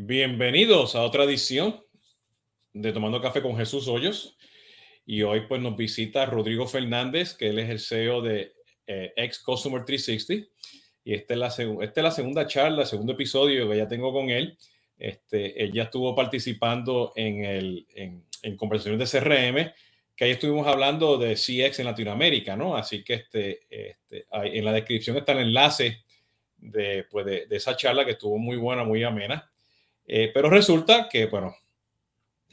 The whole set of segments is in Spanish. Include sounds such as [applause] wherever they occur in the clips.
Bienvenidos a otra edición de Tomando Café con Jesús Hoyos. Y hoy pues nos visita Rodrigo Fernández, que él es el CEO de eh, Ex Customer 360. Y esta es, la segunda charla, segundo episodio que ya tengo con él. Este, él ya estuvo participando en, el, en conversaciones de CRM, que ahí estuvimos hablando de CX en Latinoamérica, ¿no? Así que este, este, en la descripción está el enlace de, pues de, de, esa charla que estuvo muy buena, muy amena. Eh, pero resulta que, bueno,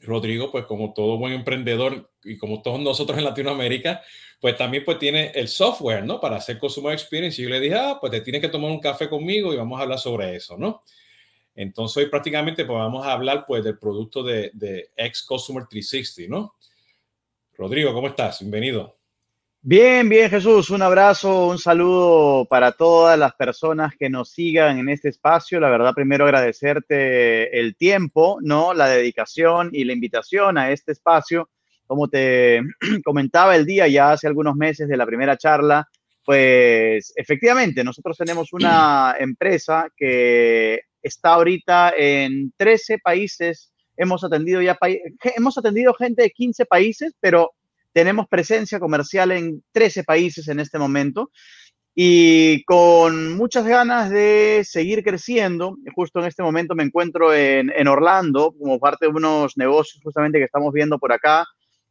Rodrigo, pues como todo buen emprendedor y como todos nosotros en Latinoamérica, pues también pues tiene el software, ¿no? Para hacer Consumer Experience. Y yo le dije, ah, pues te tienes que tomar un café conmigo y vamos a hablar sobre eso, ¿no? Entonces hoy prácticamente pues vamos a hablar pues del producto de, de X Customer 360, ¿no? Rodrigo, ¿cómo estás? Bienvenido. Bien, bien, Jesús. Un abrazo, un saludo para todas las personas que nos sigan en este espacio. La verdad, primero agradecerte el tiempo, ¿no? La dedicación y la invitación a este espacio. Como te [clears throat] comentaba el día ya hace algunos meses de la primera charla, pues efectivamente, nosotros tenemos una [clears throat] empresa que está ahorita en 13 países. Hemos atendido ya, hemos atendido gente de 15 países, pero tenemos presencia comercial en 13 países en este momento y con muchas ganas de seguir creciendo. Justo en este momento me encuentro en, en, Orlando como parte de unos negocios justamente que estamos viendo por acá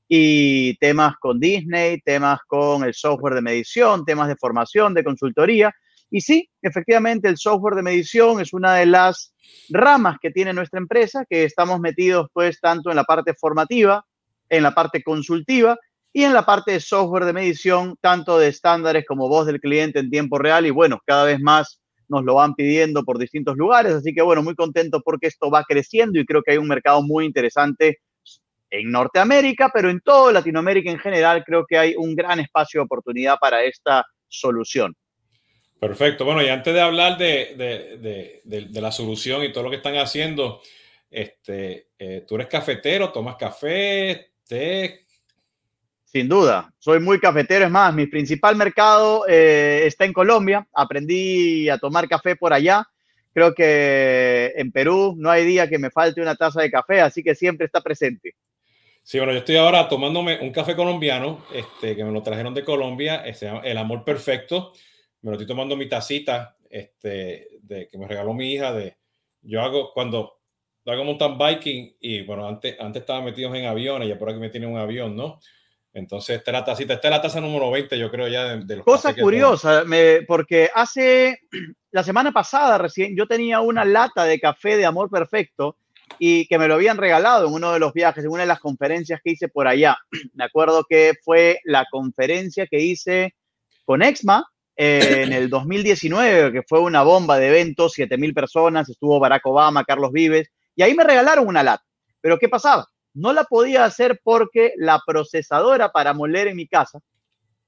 y temas con Disney, temas con el software de medición, temas de formación, de consultoría. Y sí, efectivamente el software de medición es una de las ramas que tiene nuestra empresa, que estamos metidos pues tanto en la parte formativa, en la parte consultiva y en la parte de software de medición, tanto de estándares como voz del cliente en tiempo real. Y bueno, cada vez más nos lo van pidiendo por distintos lugares. Así que bueno, muy contento porque esto va creciendo y creo que hay un mercado muy interesante en Norteamérica, pero en toda Latinoamérica en general creo que hay un gran espacio de oportunidad para esta solución. Perfecto. Bueno, y antes de hablar de, de, de, la solución y todo lo que están haciendo, este, eh, tú eres cafetero, tomas café, té, sin duda, soy muy cafetero. Es más, mi principal mercado eh, está en Colombia. Aprendí a tomar café por allá. Creo que en Perú no hay día que me falte una taza de café, así que siempre está presente. Sí, bueno, yo estoy ahora tomándome un café colombiano, este, que me lo trajeron de Colombia, llama El Amor Perfecto. Me lo estoy tomando mi tacita, este, de, que me regaló mi hija. De, yo hago cuando hago mountain biking y bueno, antes, antes estaba metido en aviones, ya por aquí me tiene un avión, ¿no? Entonces, esta es la tacita, esta es la taza número 20, yo creo ya de, de los Cosa curiosa, me, porque hace [clears throat] la semana pasada recién yo tenía una lata de café de amor perfecto y que me lo habían regalado en uno de los viajes, en una de las conferencias que hice por allá. [clears throat] Me acuerdo que fue la conferencia que hice con Exma eh, en el 2019, que fue una bomba de eventos, 7000 personas, estuvo Barack Obama, Carlos Vives, y ahí me regalaron una lata. Pero ¿qué pasaba? No la podía hacer porque la procesadora para moler en mi casa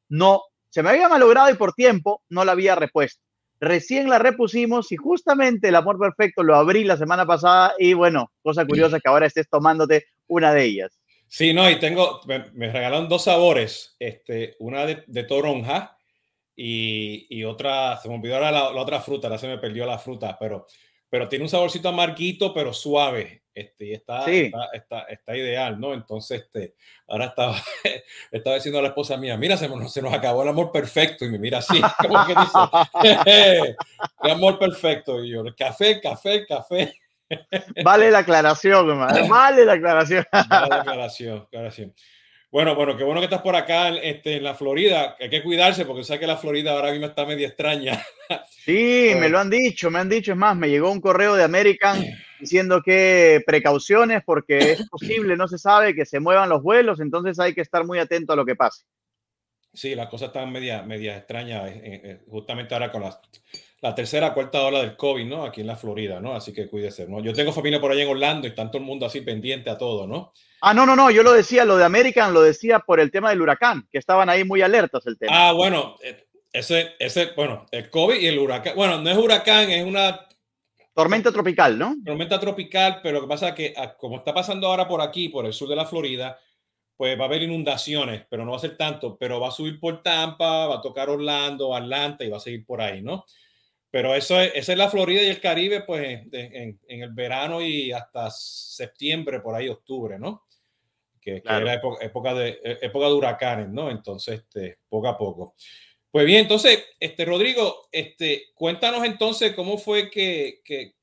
no se me había malogrado y por tiempo no la había repuesto. Recién la repusimos y justamente el amor perfecto lo abrí la semana pasada y bueno, cosa curiosa que ahora estés tomándote una de ellas. Sí, no, y tengo, me, me regalaron dos sabores, este, una de, de toronja y, y, otra, se me olvidó la, la, otra fruta, ahora se me perdió la fruta, pero, pero tiene un saborcito amarguito, pero suave. Este, y está, sí. está, está, está, ideal, ¿no? Entonces, este, ahora estaba, [laughs] estaba diciendo a la esposa mía, mira, se nos, se nos acabó el amor perfecto, y me mira así, [laughs] como que dice, [laughs] el amor perfecto, y yo, café, café, café. Vale la aclaración, hermano, vale la aclaración. Vale la aclaración, aclaración. Bueno, bueno, qué bueno que estás por acá este, en la Florida. Hay que cuidarse porque sé que la Florida ahora mismo está media extraña. [laughs] Sí, me lo han dicho, me han dicho. Es más, me llegó un correo de American diciendo que precauciones porque es [laughs] posible, no se sabe que se muevan los vuelos, entonces hay que estar muy atento a lo que pase. Sí, las cosas están media, media extrañas, eh, eh, justamente ahora con la, la tercera, cuarta ola del COVID, ¿no? Aquí en la Florida, ¿no? Así que cuídese, ¿no? Yo tengo familia por allá en Orlando y está todo el mundo así pendiente a todo, ¿no? Ah, no, no, no, yo lo decía, lo de American lo decía por el tema del huracán, que estaban ahí muy alertas el tema. Ah, bueno, eh, ese, ese, bueno, el COVID y el huracán, bueno, no es huracán, es una Tormenta tropical, ¿no? Tormenta tropical, pero lo que pasa es que ah, como está pasando ahora por aquí, por el sur de la Florida, pues va a haber inundaciones, pero no va a ser tanto, pero va a subir por Tampa, va a tocar Orlando, Atlanta y va a seguir por ahí, ¿no? Pero eso es, esa es la Florida y el Caribe, pues en, en, el verano y hasta septiembre, por ahí octubre, ¿no? Que, era época, de, e, época de huracanes, ¿no? Entonces, este, poco a poco. Pues bien, entonces, este, Rodrigo, este, cuéntanos entonces cómo fue que, que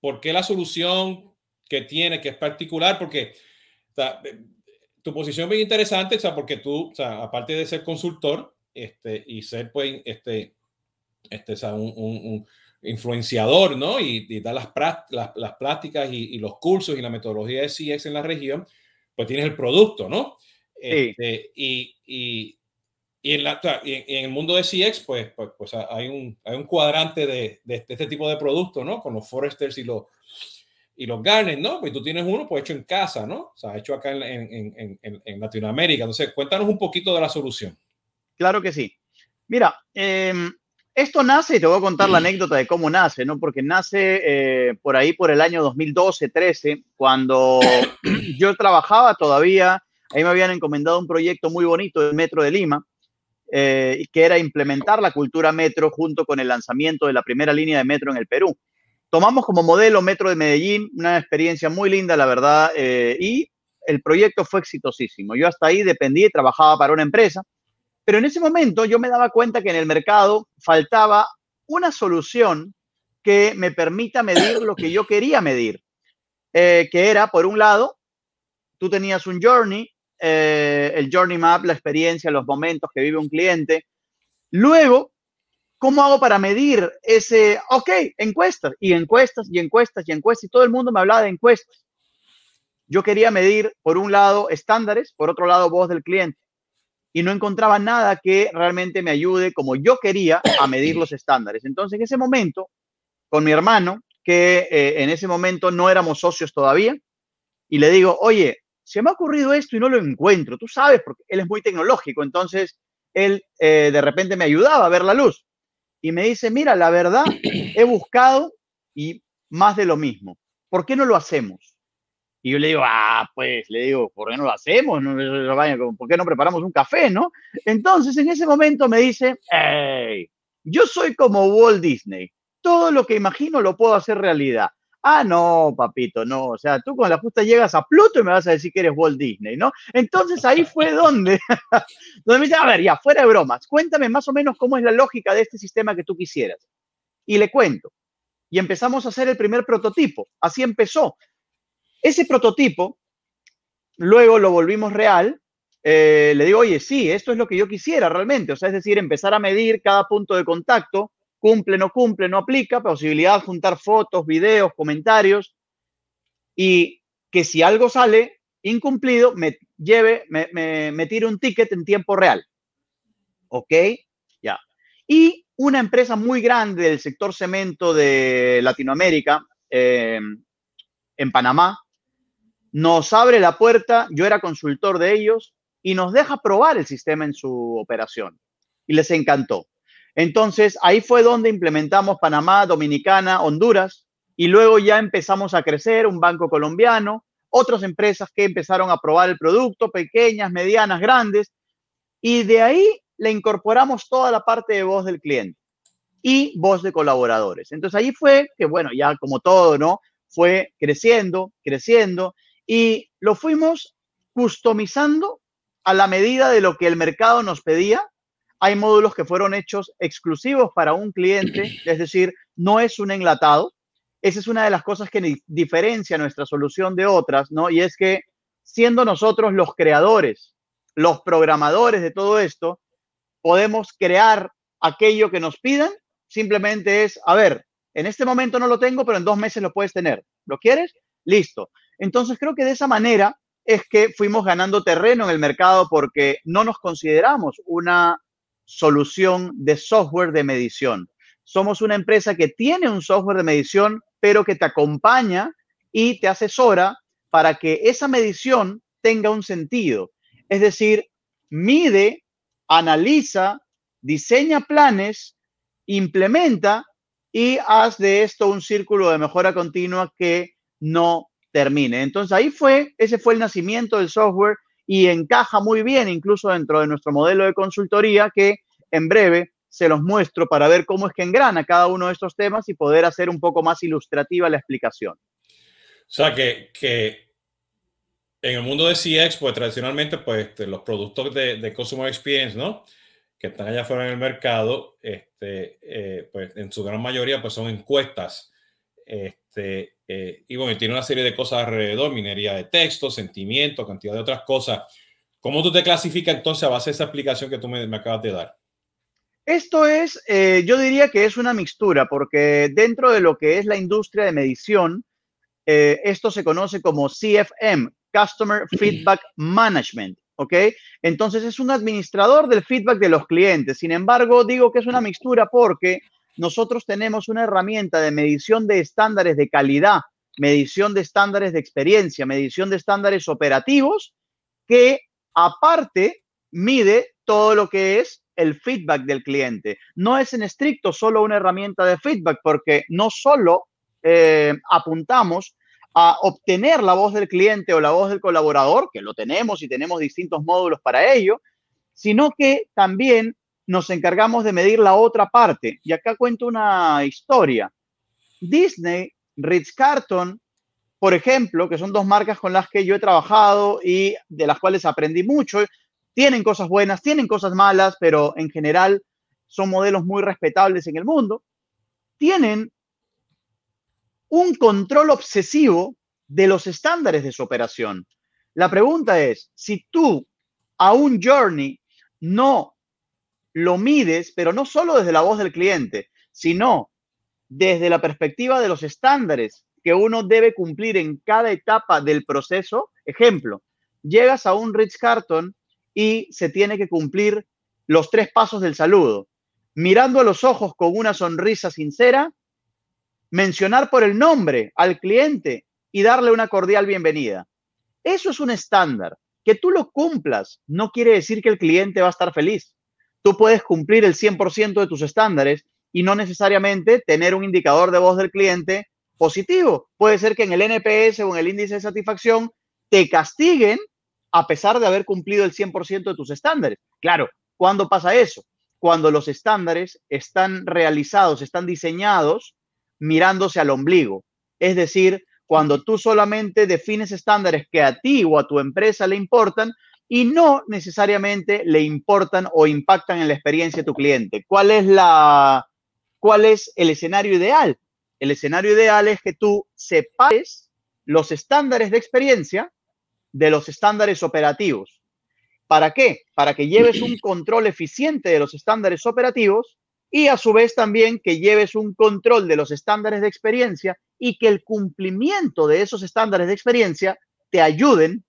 por qué la solución que tiene, que es particular, porque tu posición es bien interesante, o sea, porque tú, o sea, aparte de ser consultor este, y ser, pues, este, este, o sea, un, un, influenciador, ¿no? Y, y dar las, las, las prácticas y, y, los cursos y la metodología de CX en la región, pues tienes el producto, ¿no? Este, y, y, y, en la, en el mundo de CX, pues, pues, pues hay, un, hay un cuadrante de, de, este tipo de productos, ¿no? Con los Foresters y los, y los Garnet, ¿no? Pues tú tienes uno pues hecho en casa, ¿no? O sea, hecho acá en, en, en, en Latinoamérica. Entonces, cuéntanos un poquito de la solución. Claro que sí. Mira, eh, esto nace, y te voy a contar la anécdota de cómo nace, ¿no? Porque nace eh, por ahí por el año 2012, 13, cuando [coughs] yo trabajaba todavía, ahí me habían encomendado un proyecto muy bonito del Metro de Lima, eh, que era implementar la cultura metro junto con el lanzamiento de la primera línea de metro en el Perú. Tomamos como modelo Metro de Medellín, una experiencia muy linda, la verdad, eh, y el proyecto fue exitosísimo. Yo hasta ahí dependía y trabajaba para una empresa pero en ese momento yo me daba cuenta que en el mercado faltaba una solución que me permita medir lo que yo quería medir, eh, que era, por un lado, tú tenías un journey, eh, el journey map, la experiencia, los momentos que vive un cliente. Luego, ¿cómo hago para medir ese, ok, encuestas y encuestas y encuestas y encuestas? Y todo el mundo me hablaba de encuestas. Yo quería medir, por un lado, estándares, por otro lado, voz del cliente y no encontraba nada que realmente me ayude como yo quería a medir los estándares. Entonces, en ese momento, con mi hermano, que eh, en ese momento no éramos socios todavía, y le digo, oye, se me ha ocurrido esto y no lo encuentro, tú sabes, porque él es muy tecnológico, entonces él eh, de repente me ayudaba a ver la luz. Y me dice, mira, la verdad, he buscado y más de lo mismo. ¿Por qué no lo hacemos? Y yo le digo, ah, pues, le digo, ¿por qué no lo hacemos? ¿Por qué no preparamos un café, no? Entonces, en ese momento me dice, hey, yo soy como Walt Disney. Todo lo que imagino lo puedo hacer realidad. Ah, no, papito, no. O sea, tú con la justa llegas a Pluto y me vas a decir que eres Walt Disney, ¿no? Entonces ahí [laughs] fue donde, [laughs] donde me dice, a ver, ya, fuera de bromas, cuéntame más o menos cómo es la lógica de este sistema que tú quisieras. Y le cuento. Y empezamos a hacer el primer prototipo. Así empezó. Ese prototipo, luego lo volvimos real. Eh, le digo, oye, sí, esto es lo que yo quisiera realmente. O sea, es decir, empezar a medir cada punto de contacto, cumple, no cumple, no aplica, posibilidad de juntar fotos, videos, comentarios, y que si algo sale incumplido, me lleve, me, me, tire un ticket en tiempo real. ¿Ok? Ya. Y una empresa muy grande del sector cemento de Latinoamérica, eh, en Panamá, nos abre la puerta, yo era consultor de ellos, y nos deja probar el sistema en su operación. Y les encantó. Entonces, ahí fue donde implementamos Panamá, Dominicana, Honduras, y luego ya empezamos a crecer, un banco colombiano, otras empresas que empezaron a probar el producto, pequeñas, medianas, grandes, y de ahí le incorporamos toda la parte de voz del cliente y voz de colaboradores. Entonces ahí fue que, bueno, ya como todo, ¿no? Fue creciendo, creciendo, y lo fuimos customizando a la medida de lo que el mercado nos pedía. Hay módulos que fueron hechos exclusivos para un cliente, [clears throat] es decir, no es un enlatado. Esa es una de las cosas que diferencia nuestra solución de otras, ¿no? Y es que siendo nosotros los creadores, los programadores de todo esto, podemos crear aquello que nos pidan. Simplemente es, a ver, en este momento no lo tengo, pero en dos meses lo puedes tener. ¿Lo quieres? Listo. Entonces creo que de esa manera es que fuimos ganando terreno en el mercado porque no nos consideramos una solución de software de medición. Somos una empresa que tiene un software de medición, pero que te acompaña y te asesora para que esa medición tenga un sentido. Es decir, mide, analiza, diseña planes, implementa y haz de esto un círculo de mejora continua que no termine. Entonces ahí fue, ese fue el nacimiento del software y encaja muy bien incluso dentro de nuestro modelo de consultoría que en breve se los muestro para ver cómo es que engrana cada uno de estos temas y poder hacer un poco más ilustrativa la explicación. O sea, que, que en el mundo de CX, pues tradicionalmente, pues este, los productos de, de, Customer Experience, ¿no? Que están allá afuera en el mercado, este, eh, pues en su gran mayoría, pues son encuestas. Este, eh, y bueno, tiene una serie de cosas alrededor, minería de texto, sentimiento, cantidad de otras cosas. ¿Cómo tú te clasificas entonces a base de esa explicación que tú me, me acabas de dar? Esto es, eh, yo diría que es una mixtura, porque dentro de lo que es la industria de medición, eh, esto se conoce como CFM, Customer Feedback Management, ¿ok? Entonces es un administrador del feedback de los clientes. Sin embargo, digo que es una mixtura porque nosotros tenemos una herramienta de medición de estándares de calidad, medición de estándares de experiencia, medición de estándares operativos, que aparte mide todo lo que es el feedback del cliente. No es en estricto solo una herramienta de feedback, porque no solo eh, apuntamos a obtener la voz del cliente o la voz del colaborador, que lo tenemos y tenemos distintos módulos para ello, sino que también nos encargamos de medir la otra parte. Y acá cuento una historia. Disney, Ritz Carton, por ejemplo, que son dos marcas con las que yo he trabajado y de las cuales aprendí mucho, tienen cosas buenas, tienen cosas malas, pero en general son modelos muy respetables en el mundo. Tienen un control obsesivo de los estándares de su operación. La pregunta es, si tú a un journey no lo mides, pero no solo desde la voz del cliente, sino desde la perspectiva de los estándares que uno debe cumplir en cada etapa del proceso. Ejemplo, llegas a un Rich Carton y se tiene que cumplir los tres pasos del saludo. Mirando a los ojos con una sonrisa sincera, mencionar por el nombre al cliente y darle una cordial bienvenida. Eso es un estándar. Que tú lo cumplas no quiere decir que el cliente va a estar feliz. Tú puedes cumplir el 100% de tus estándares y no necesariamente tener un indicador de voz del cliente positivo. Puede ser que en el NPS o en el índice de satisfacción te castiguen a pesar de haber cumplido el 100% de tus estándares. Claro, ¿cuándo pasa eso? Cuando los estándares están realizados, están diseñados mirándose al ombligo. Es decir, cuando tú solamente defines estándares que a ti o a tu empresa le importan y no necesariamente le importan o impactan en la experiencia de tu cliente. ¿Cuál es la cuál es el escenario ideal? El escenario ideal es que tú separes los estándares de experiencia de los estándares operativos. ¿Para qué? Para que lleves un control eficiente de los estándares operativos y a su vez también que lleves un control de los estándares de experiencia y que el cumplimiento de esos estándares de experiencia te ayuden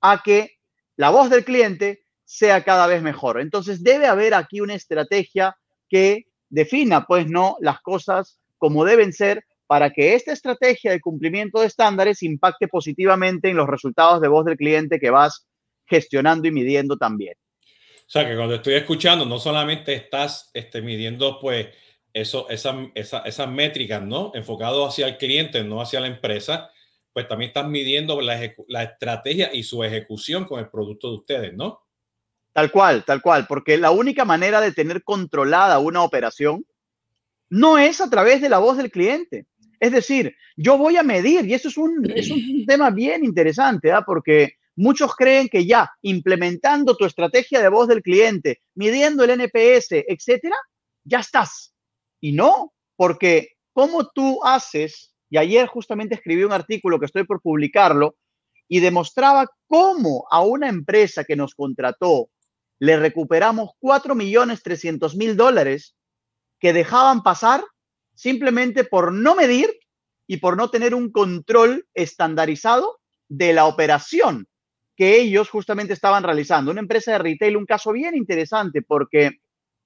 a que la voz del cliente sea cada vez mejor. Entonces debe haber aquí una estrategia que defina, pues, no las cosas como deben ser para que esta estrategia de cumplimiento de estándares impacte positivamente en los resultados de voz del cliente que vas gestionando y midiendo también. O sea, que cuando estoy escuchando, no solamente estás este, midiendo, pues, esas esa, esa métricas, ¿no? Enfocado hacia el cliente, no hacia la empresa, pues también estás midiendo la, la estrategia y su ejecución con el producto de ustedes, ¿no? Tal cual, tal cual, porque la única manera de tener controlada una operación no es a través de la voz del cliente. Es decir, yo voy a medir, y eso es un, es un [clears throat] tema bien interesante, ¿ah? porque muchos creen que ya implementando tu estrategia de voz del cliente, midiendo el NPS, etcétera, ya estás. Y no, porque ¿cómo tú haces? Y ayer justamente escribí un artículo que estoy por publicarlo y demostraba cómo a una empresa que nos contrató le recuperamos 4 millones 300 mil dólares que dejaban pasar simplemente por no medir y por no tener un control estandarizado de la operación que ellos justamente estaban realizando. Una empresa de retail, un caso bien interesante porque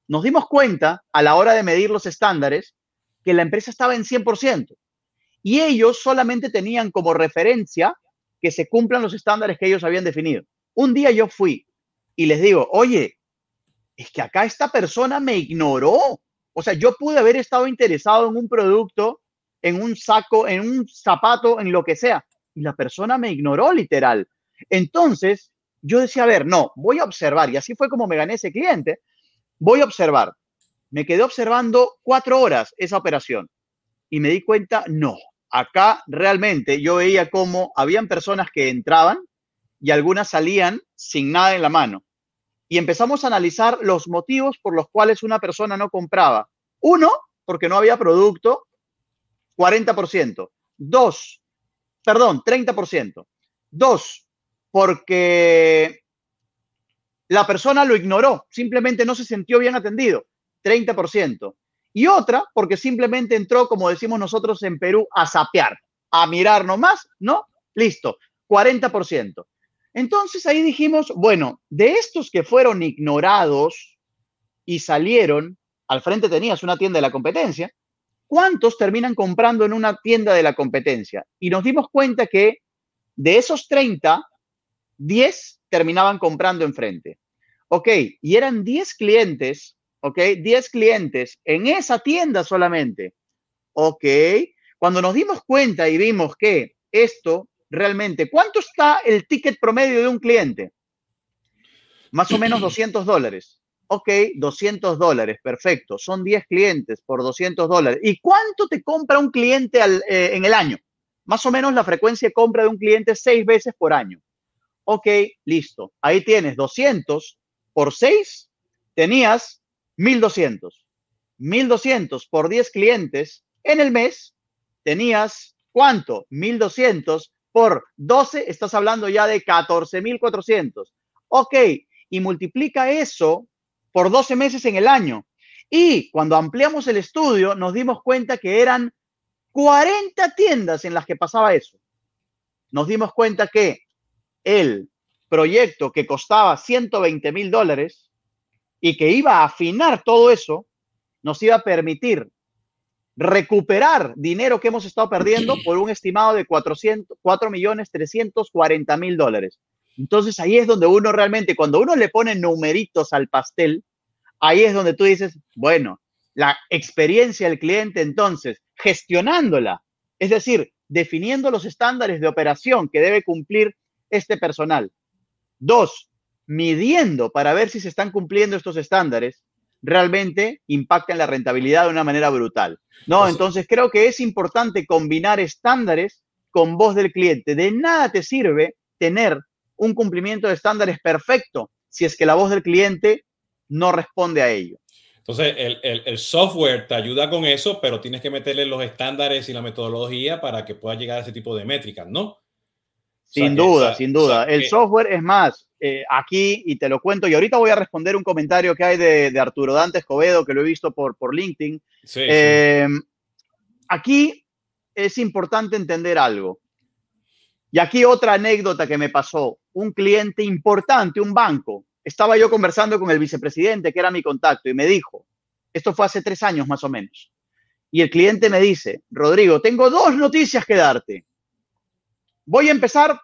nos dimos cuenta a la hora de medir los estándares que la empresa estaba en 100% y ellos solamente tenían como referencia que se cumplan los estándares que ellos habían definido. Un día yo fui y les digo, oye, es que acá esta persona me ignoró. O sea, yo pude haber estado interesado en un producto, en un saco, en un zapato, en lo que sea. Y la persona me ignoró literal. Entonces, yo decía, a ver, no, voy a observar. Y así fue como me gané ese cliente. Voy a observar. Me quedé observando cuatro horas esa operación y me di cuenta, no, acá realmente yo veía cómo habían personas que entraban y algunas salían sin nada en la mano. Y empezamos a analizar los motivos por los cuales una persona no compraba. Uno, porque no había producto, 40%. Dos, perdón, 30%. Dos, porque la persona lo ignoró, simplemente no se sintió bien atendido, 30%. Y otra, porque simplemente entró, como decimos nosotros en Perú, a sapear, a mirar nomás, ¿no? Listo, 40%. Entonces ahí dijimos, bueno, de estos que fueron ignorados y salieron, al frente tenías una tienda de la competencia, ¿cuántos terminan comprando en una tienda de la competencia? Y nos dimos cuenta que de esos 30, 10 terminaban comprando enfrente. Ok, y eran 10 clientes, ok, 10 clientes en esa tienda solamente. Ok, cuando nos dimos cuenta y vimos que esto realmente, ¿cuánto está el ticket promedio de un cliente? Más o menos 200 dólares. Ok, 200 dólares, perfecto. Son 10 clientes por 200 dólares. ¿Y cuánto te compra un cliente eh, en el año? Más o menos la frecuencia de compra de un cliente seis veces por año. Ok, listo. Ahí tienes 200 por 6, tenías 1200. 1200 por 10 clientes en el mes, tenías ¿cuánto? 1200 por 12, estás hablando ya de 14,400. Ok, y multiplica eso por 12 meses en el año. Y cuando ampliamos el estudio, nos dimos cuenta que eran 40 tiendas en las que pasaba eso. Nos dimos cuenta que el proyecto que costaba 120 mil dólares y que iba a afinar todo eso, nos iba a permitir recuperar dinero que hemos estado perdiendo [clears throat] por un estimado de 400, 4 millones 340 mil dólares. Entonces ahí es donde uno realmente, cuando uno le pone numeritos al pastel, ahí es donde tú dices, bueno, la experiencia del cliente entonces, gestionándola, es decir, definiendo los estándares de operación que debe cumplir este personal. Dos, midiendo para ver si se están cumpliendo estos estándares realmente impactan la rentabilidad de una manera brutal. ¿no? Entonces creo que es importante combinar estándares con voz del cliente. De nada te sirve tener un cumplimiento de estándares perfecto si es que la voz del cliente no responde a ello. Entonces, el, el, software te ayuda con eso, pero tienes que meterle los estándares y la metodología para que pueda llegar a ese tipo de métricas, ¿no? Sin duda, sin duda. el software es más, eh, aquí, y te lo cuento, y ahorita voy a responder un comentario que hay de, Arturo Dante Escobedo, que lo he visto por, por LinkedIn. Eh, aquí es importante entender algo. Y aquí otra anécdota que me pasó. Un cliente importante, un banco. Estaba yo conversando con el vicepresidente, que era mi contacto, y me dijo, esto fue hace tres años más o menos. Y el cliente me dice, Rodrigo, tengo dos noticias que darte. Voy a empezar.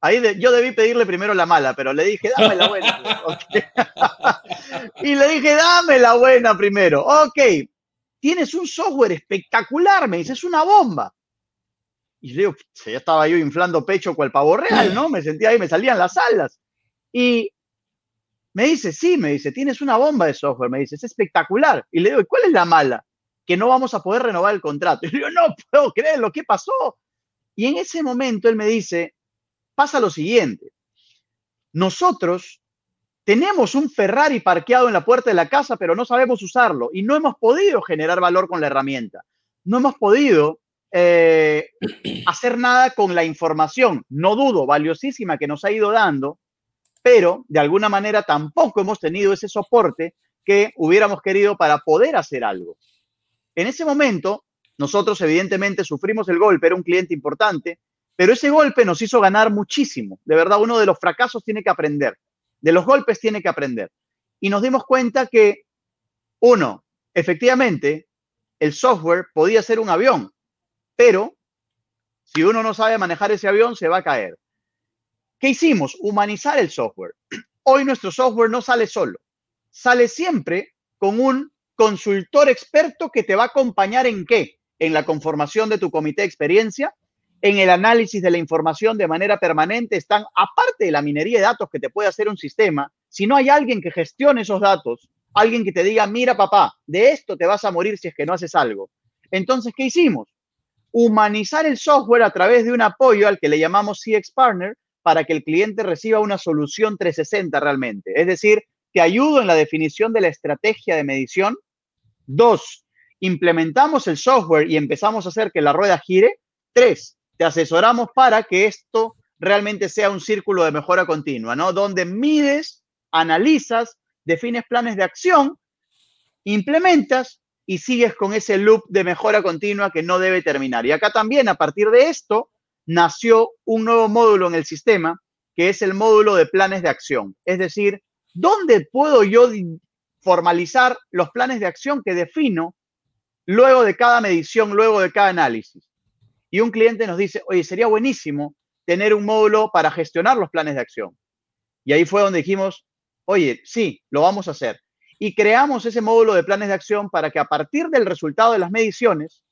Ahí yo debí pedirle primero la mala, pero le dije, dame la buena. [laughs] [laughs] y le dije, dame la buena primero. Ok, tienes un software espectacular, me dice, es una bomba. Y le digo, ya estaba yo inflando pecho cual pavo real, ¿no? Me sentía ahí, me salían las alas. Y me dice, sí, me dice, tienes una bomba de software, me dice, es espectacular. Y le digo, ¿cuál es la mala? Que no vamos a poder renovar el contrato. [laughs] Y le digo, no puedo creerlo, ¿qué pasó? Y en ese momento él me dice, pasa lo siguiente, nosotros tenemos un Ferrari parqueado en la puerta de la casa, pero no sabemos usarlo y no hemos podido generar valor con la herramienta. No hemos podido eh, [clears throat] hacer nada con la información, no dudo, valiosísima que nos ha ido dando, pero de alguna manera tampoco hemos tenido ese soporte que hubiéramos querido para poder hacer algo. En ese momento, nosotros evidentemente sufrimos el golpe, era un cliente importante, pero ese golpe nos hizo ganar muchísimo. De verdad, uno de los fracasos tiene que aprender, de los golpes tiene que aprender. Y nos dimos cuenta que, uno, efectivamente, el software podía ser un avión, pero si uno no sabe manejar ese avión, se va a caer. ¿Qué hicimos? Humanizar el software. [clears throat] Hoy nuestro software no sale solo, sale siempre con un consultor experto que te va a acompañar en qué? en la conformación de tu comité de experiencia, en el análisis de la información de manera permanente, están, aparte de la minería de datos que te puede hacer un sistema, si no hay alguien que gestione esos datos, alguien que te diga, mira papá, de esto te vas a morir si es que no haces algo. Entonces, ¿qué hicimos? Humanizar el software a través de un apoyo al que le llamamos CX Partner para que el cliente reciba una solución 360 realmente. Es decir, te ayudo en la definición de la estrategia de medición. Dos, implementamos el software y empezamos a hacer que la rueda gire. Tres, te asesoramos para que esto realmente sea un círculo de mejora continua, ¿no? Donde mides, analizas, defines planes de acción, implementas y sigues con ese loop de mejora continua que no debe terminar. Y acá también, a partir de esto, nació un nuevo módulo en el sistema, que es el módulo de planes de acción. Es decir, ¿dónde puedo yo formalizar los planes de acción que defino luego de cada medición, luego de cada análisis? Y un cliente nos dice, oye, sería buenísimo tener un módulo para gestionar los planes de acción. Y ahí fue donde dijimos, oye, sí, lo vamos a hacer. Y creamos ese módulo de planes de acción para que a partir del resultado de las mediciones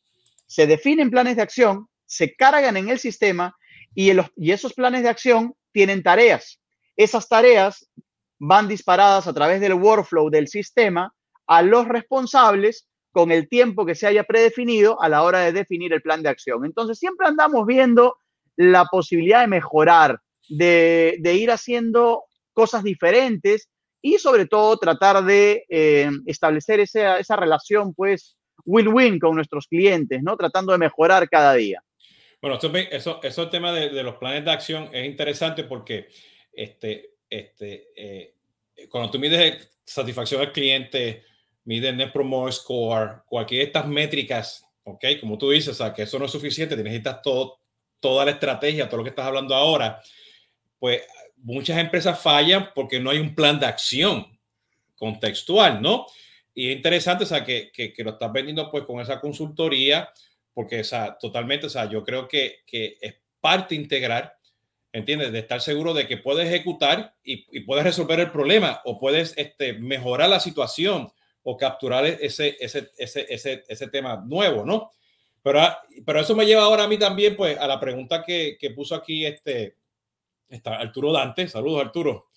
se definen planes de acción, se cargan en el sistema y, y esos planes de acción tienen tareas. Esas tareas van disparadas a través del workflow del sistema a los responsables con el tiempo que se haya predefinido a la hora de definir el plan de acción. Entonces, siempre andamos viendo la posibilidad de mejorar, de, de ir haciendo cosas diferentes y sobre todo tratar de eh, establecer esa, esa relación, pues, win-win con nuestros clientes, ¿no? Tratando de mejorar cada día. Bueno, eso, eso, eso el tema de, de, los planes de acción es interesante porque este, este, eh, cuando tú mides satisfacción al cliente, mides Net Promoter Score, cualquiera de estas métricas, ¿ok? Como tú dices, o sea, que eso no es suficiente, necesitas todo, toda la estrategia, todo lo que estás hablando ahora, pues muchas empresas fallan porque no hay un plan de acción contextual, ¿no? Y es interesante, o sea, que, que, que lo estás vendiendo pues con esa consultoría, porque, o sea, totalmente, o sea, yo creo que, que es parte integral, ¿entiendes? De estar seguro de que puedes ejecutar y, y puedes resolver el problema o puedes este, mejorar la situación o capturar ese, ese, ese, ese, tema nuevo, ¿no? Pero, pero eso me lleva ahora a mí también, pues, a la pregunta que, que puso aquí este, está Arturo Dante, saludos Arturo,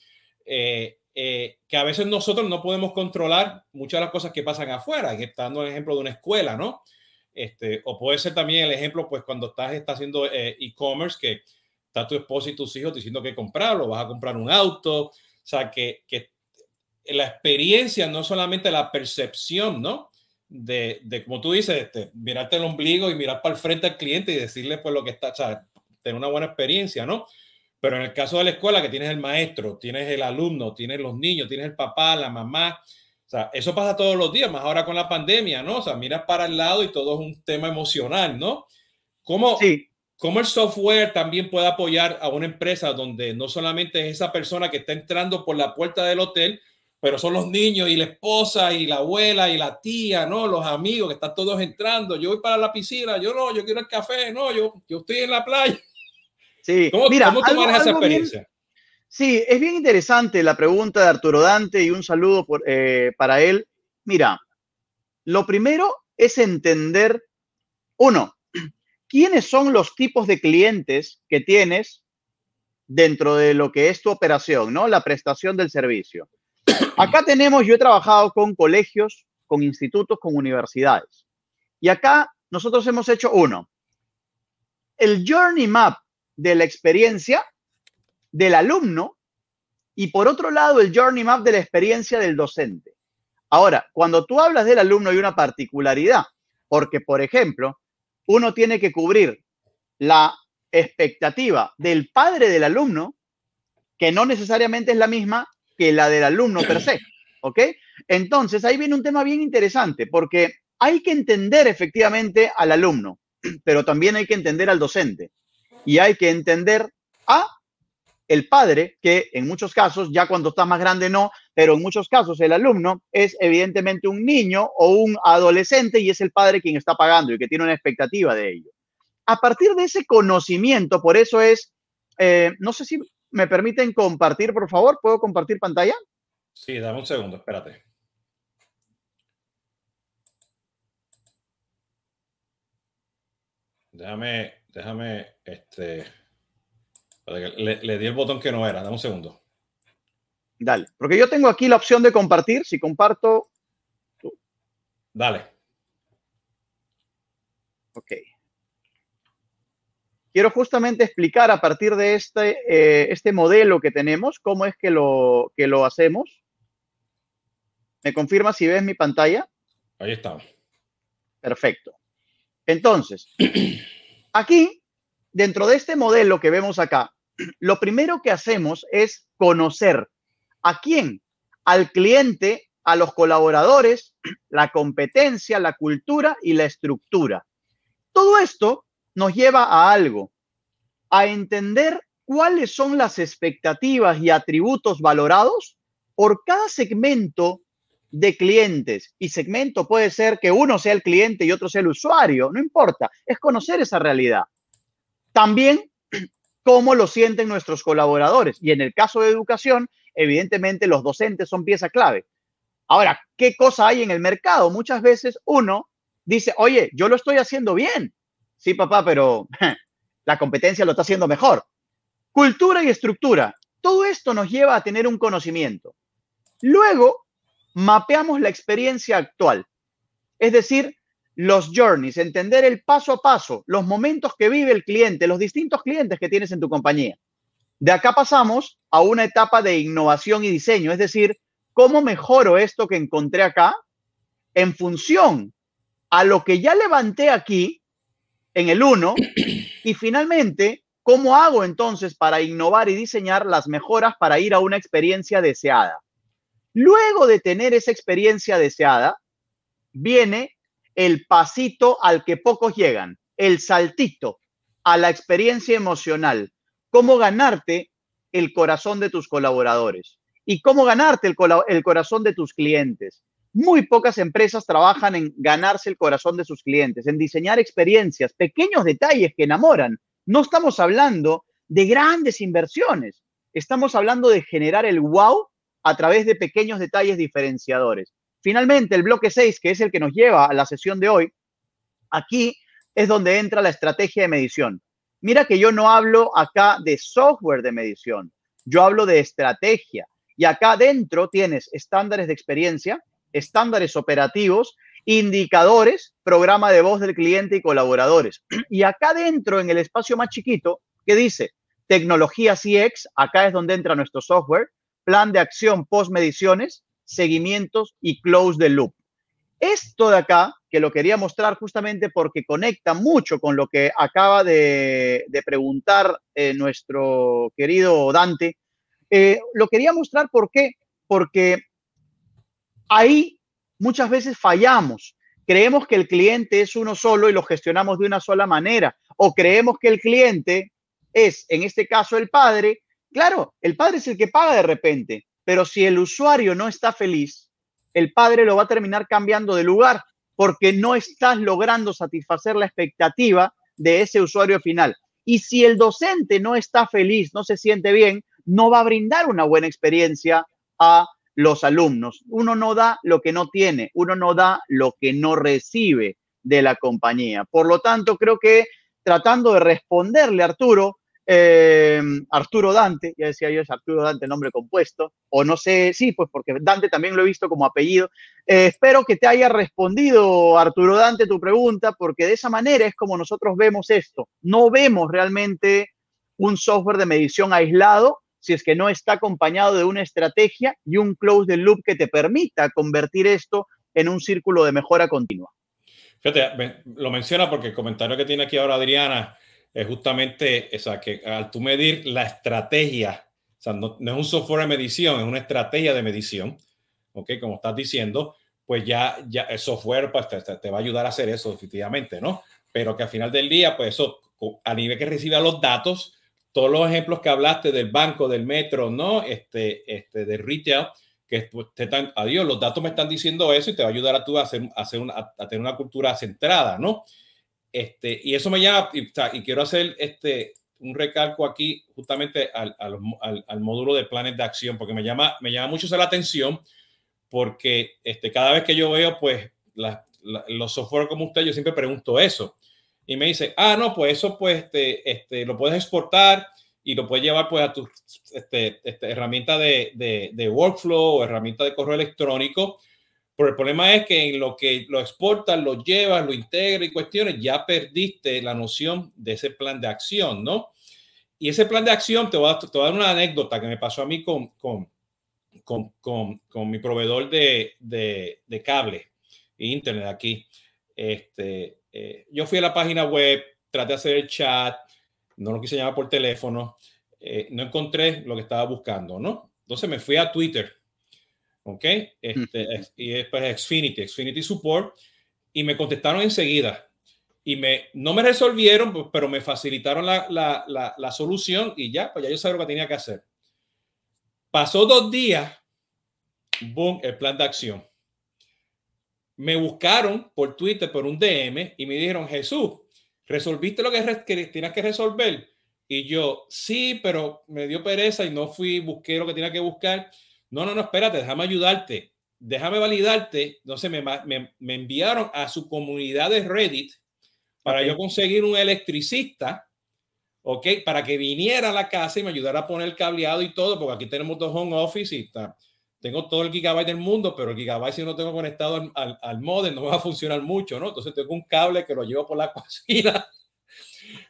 eh, eh, que a veces nosotros no podemos controlar muchas de las cosas que pasan afuera, y está dando el ejemplo de una escuela, ¿no? Este, o puede ser también el ejemplo, pues cuando estás, estás haciendo eh, e-commerce, que está tu esposo y tus hijos diciendo que comprarlo, vas a comprar un auto, o sea, que, que la experiencia, no solamente la percepción, ¿no? De, de como tú dices, este, mirarte el ombligo y mirar para el frente al cliente y decirle pues lo que está, o sea, tener una buena experiencia, ¿no? Pero en el caso de la escuela, que tienes el maestro, tienes el alumno, tienes los niños, tienes el papá, la mamá, o sea, eso pasa todos los días, más ahora con la pandemia, ¿no? O sea, miras para el lado y todo es un tema emocional, ¿no? ¿Cómo, sí. ¿Cómo el software también puede apoyar a una empresa donde no solamente es esa persona que está entrando por la puerta del hotel, pero son los niños y la esposa y la abuela y la tía, ¿no? Los amigos que están todos entrando. Yo voy para la piscina, yo no, yo quiero el café, no, yo, yo estoy en la playa. Sí, ¿Cómo, mira, ¿cómo algo, esa experiencia? Bien, sí, es bien interesante la pregunta de Arturo Dante y un saludo por, eh, para él. Mira, lo primero es entender, uno, quiénes son los tipos de clientes que tienes dentro de lo que es tu operación, ¿no? La prestación del servicio. [coughs] Acá tenemos, yo he trabajado con colegios, con institutos, con universidades. Y acá nosotros hemos hecho uno. El Journey Map de la experiencia del alumno y por otro lado el journey map de la experiencia del docente. Ahora, cuando tú hablas del alumno hay una particularidad, porque por ejemplo, uno tiene que cubrir la expectativa del padre del alumno, que no necesariamente es la misma que la del alumno per se, [clears throat] ¿ok? Entonces, ahí viene un tema bien interesante, porque hay que entender efectivamente al alumno, [clears throat] pero también hay que entender al docente y hay que entender a el padre, que en muchos casos, ya cuando está más grande no, pero en muchos casos el alumno es evidentemente un niño o un adolescente y es el padre quien está pagando y que tiene una expectativa de ello. A partir de ese conocimiento, por eso es, eh, no sé si me permiten compartir, por favor, ¿puedo compartir pantalla? Sí, dame un segundo, espérate. Déjame, déjame, este, le, le, di el botón que no era, dame un segundo. Dale, porque yo tengo aquí la opción de compartir. Si comparto. Dale. Ok. Quiero justamente explicar a partir de este, eh, este modelo que tenemos, cómo es que lo, que lo hacemos. ¿Me confirma si ves mi pantalla? Ahí está. Perfecto. Entonces, [clears throat] aquí, dentro de este modelo que vemos acá, [clears throat] lo primero que hacemos es conocer a quién, al cliente, a los colaboradores, [clears throat] la competencia, la cultura y la estructura. Todo esto nos lleva a algo, a entender cuáles son las expectativas y atributos valorados por cada segmento de clientes. Y segmento puede ser que uno sea el cliente y otro sea el usuario, no importa, es conocer esa realidad. También [clears throat] cómo lo sienten nuestros colaboradores. Y en el caso de educación, evidentemente los docentes son pieza clave. Ahora, ¿qué cosa hay en el mercado? Muchas veces uno dice, oye, yo lo estoy haciendo bien. Sí, papá, pero [laughs] la competencia lo está haciendo mejor. Cultura y estructura. Todo esto nos lleva a tener un conocimiento. Luego, mapeamos la experiencia actual. Es decir, los journeys, entender el paso a paso, los momentos que vive el cliente, los distintos clientes que tienes en tu compañía. De acá pasamos a una etapa de innovación y diseño, es decir, cómo mejoro esto que encontré acá en función a lo que ya levanté aquí en el 1 y finalmente, cómo hago entonces para innovar y diseñar las mejoras para ir a una experiencia deseada. Luego de tener esa experiencia deseada, viene el pasito al que pocos llegan, el saltito a la experiencia emocional, cómo ganarte el corazón de tus colaboradores y cómo ganarte el, el, corazón de tus clientes. Muy pocas empresas trabajan en ganarse el corazón de sus clientes, en diseñar experiencias, pequeños detalles que enamoran. No estamos hablando de grandes inversiones, estamos hablando de generar el wow a través de pequeños detalles diferenciadores. Finalmente, el bloque 6, que es el que nos lleva a la sesión de hoy, aquí es donde entra la estrategia de medición. Mira que yo no hablo acá de software de medición, yo hablo de estrategia. Y acá adentro tienes estándares de experiencia, estándares operativos, indicadores, programa de voz del cliente y colaboradores. Y acá adentro, en el espacio más chiquito, que dice tecnología CX, acá es donde entra nuestro software, plan de acción post mediciones, seguimientos y close the loop. Esto de acá, que lo quería mostrar justamente porque conecta mucho con lo que acaba de, preguntar eh, nuestro querido Dante, eh, lo quería mostrar por qué, porque ahí muchas veces fallamos. Creemos que el cliente es uno solo y lo gestionamos de una sola manera, o creemos que el cliente es, en este caso, el padre. Claro, el padre es el que paga de repente, pero si el usuario no está feliz, el padre lo va a terminar cambiando de lugar porque no estás logrando satisfacer la expectativa de ese usuario final. Y si el docente no está feliz, no se siente bien, no va a brindar una buena experiencia a los alumnos. Uno no da lo que no tiene, uno no da lo que no recibe de la compañía. Por lo tanto, creo que tratando de responderle, Arturo, eh, Arturo Dante, ya decía yo, es Arturo Dante, nombre compuesto, o no sé, sí, pues porque Dante también lo he visto como apellido. Eh, espero que te haya respondido, Arturo Dante, tu pregunta, porque de esa manera es como nosotros vemos esto. No vemos realmente un software de medición aislado si es que no está acompañado de una estrategia y un close the loop que te permita convertir esto en un círculo de mejora continua. Fíjate, lo menciona porque el comentario que tiene aquí ahora Adriana es justamente esa, que al tú medir la estrategia, o sea, no, es un software de medición, es una estrategia de medición, ¿ok? Como estás diciendo, pues ya, ya el software pues, te, va a ayudar a hacer eso definitivamente, ¿no? Pero que al final del día, pues eso, a nivel que reciba los datos, todos los ejemplos que hablaste del banco, del metro, ¿no? Este, este, de retail, que te están, adiós, los datos me están diciendo eso y te va a ayudar a tú a, hacer, a, hacer una, a tener una cultura centrada, ¿no? Este, y eso me llama, y, quiero hacer este, un recalco aquí justamente al, al, al, módulo de planes de acción, porque me llama, me llama mucho la atención, porque este, cada vez que yo veo pues los software como usted, yo siempre pregunto eso. Y me dice, ah, no, pues eso pues este, este, lo puedes exportar y lo puedes llevar pues a tu este, este, herramienta de, de, de, workflow o herramienta de correo electrónico. Pero el problema es que en lo que lo exportas, lo llevas, lo integras y cuestiones, ya perdiste la noción de ese plan de acción, ¿no? Y ese plan de acción, te voy a, te voy a dar una anécdota que me pasó a mí con, con, con, con, con mi proveedor de, de, de, cable e internet aquí. Este, eh, yo fui a la página web, traté de hacer el chat, no lo quise llamar por teléfono, eh, no encontré lo que estaba buscando, ¿no? Entonces me fui a Twitter, ¿ok? Este, y después Xfinity, Xfinity Support, y me contestaron enseguida y me, no me resolvieron, pero me facilitaron la, la, la, la, solución y ya, pues ya yo sabía lo que tenía que hacer. Pasó dos días, boom, el plan de acción. Me buscaron por Twitter, por un DM, y me dijeron, Jesús, ¿resolviste lo que, que tenías que resolver? Y yo, sí, pero me dio pereza y no fui, busqué lo que tenía que buscar. No, no, no, espérate, déjame ayudarte, déjame validarte. Entonces me, me, me enviaron a su comunidad de Reddit para yo conseguir un electricista, ¿ok? Para que viniera a la casa y me ayudara a poner el cableado y todo, porque aquí tenemos dos home office y está. Tengo todo el gigabyte del mundo, pero el gigabyte si no tengo conectado al, al, al modem no va a funcionar mucho, ¿no? Entonces tengo un cable que lo llevo por la [laughs] cocina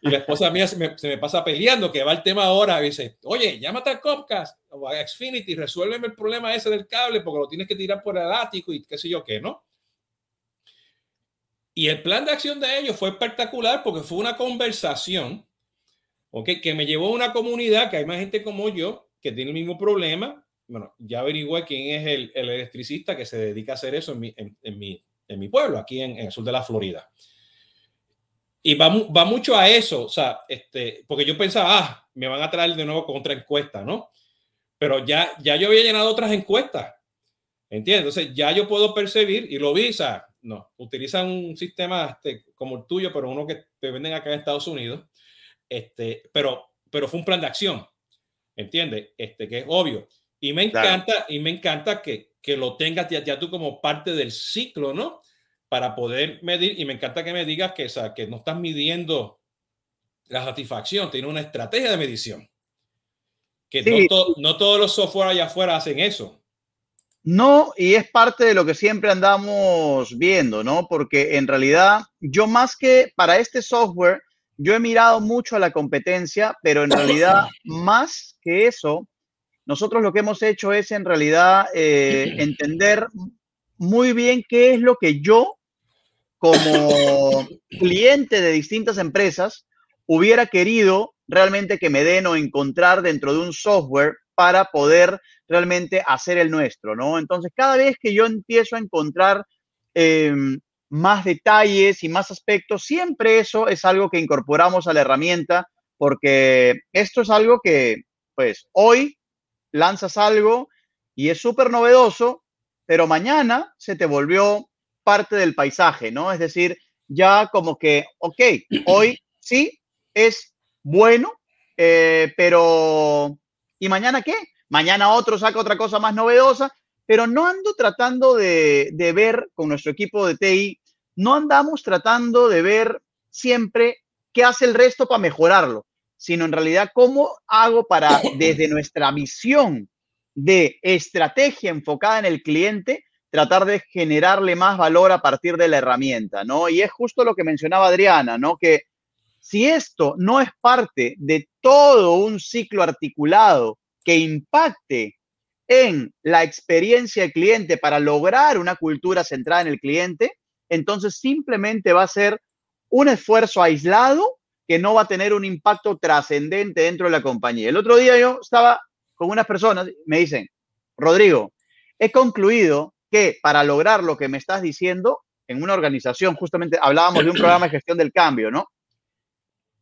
y la esposa mía se me, se me, pasa peleando, que va el tema ahora, y dice, oye, llámate a Comcast o a Xfinity, resuélveme el problema ese del cable, porque lo tienes que tirar por el ático y qué sé yo qué, ¿no? Y el plan de acción de ellos fue espectacular porque fue una conversación okay, que me llevó a una comunidad que hay más gente como yo que tiene el mismo problema. Bueno, ya averigué quién es el, el electricista que se dedica a hacer eso en mi, en, en mi, en mi pueblo, aquí en, en, el sur de la Florida. Y va, va mucho a eso, o sea, este, porque yo pensaba, ah, me van a traer de nuevo con otra encuesta, ¿no? Pero ya, ya yo había llenado otras encuestas, ¿entiendes? Entonces ya yo puedo percibir y lo vi, o sea, no, utilizan un sistema este, como el tuyo, pero uno que te venden acá en Estados Unidos. Este, pero, pero fue un plan de acción, ¿entiendes? Este, que es obvio. Y me encanta, claro. y me encanta que, que lo tengas ya, ya, tú como parte del ciclo, ¿no? Para poder medir, y me encanta que me digas que, o sea, que no estás midiendo la satisfacción, tiene una estrategia de medición. Que sí. no, to, no todos los software allá afuera hacen eso. No, y es parte de lo que siempre andamos viendo, ¿no? Porque en realidad yo más que para este software, yo he mirado mucho a la competencia, pero en realidad [laughs] más que eso, nosotros lo que hemos hecho es en realidad eh, [clears throat] entender muy bien qué es lo que yo como cliente de distintas empresas hubiera querido realmente que me den o encontrar dentro de un software para poder realmente hacer el nuestro, ¿no? Entonces, cada vez que yo empiezo a encontrar eh, más detalles y más aspectos, siempre eso es algo que incorporamos a la herramienta, porque esto es algo que, pues, hoy lanzas algo y es súper novedoso, pero mañana se te volvió parte del paisaje, ¿no? Es decir, ya como que, ok, [clears throat] hoy sí es bueno, eh, pero ¿Y mañana qué? Mañana otro saca otra cosa más novedosa, pero no ando tratando de, de ver con nuestro equipo de TI, no andamos tratando de ver siempre qué hace el resto para mejorarlo, sino en realidad cómo hago para, desde nuestra visión de estrategia enfocada en el cliente, tratar de generarle más valor a partir de la herramienta, ¿no? Y es justo lo que mencionaba Adriana, ¿no? Que si esto no es parte de todo un ciclo articulado que impacte en la experiencia del cliente para lograr una cultura centrada en el cliente, entonces simplemente va a ser un esfuerzo aislado que no va a tener un impacto trascendente dentro de la compañía. El otro día yo estaba con unas personas, me dicen, Rodrigo, he concluido que para lograr lo que me estás diciendo en una organización, justamente hablábamos de un programa de gestión del cambio, ¿no?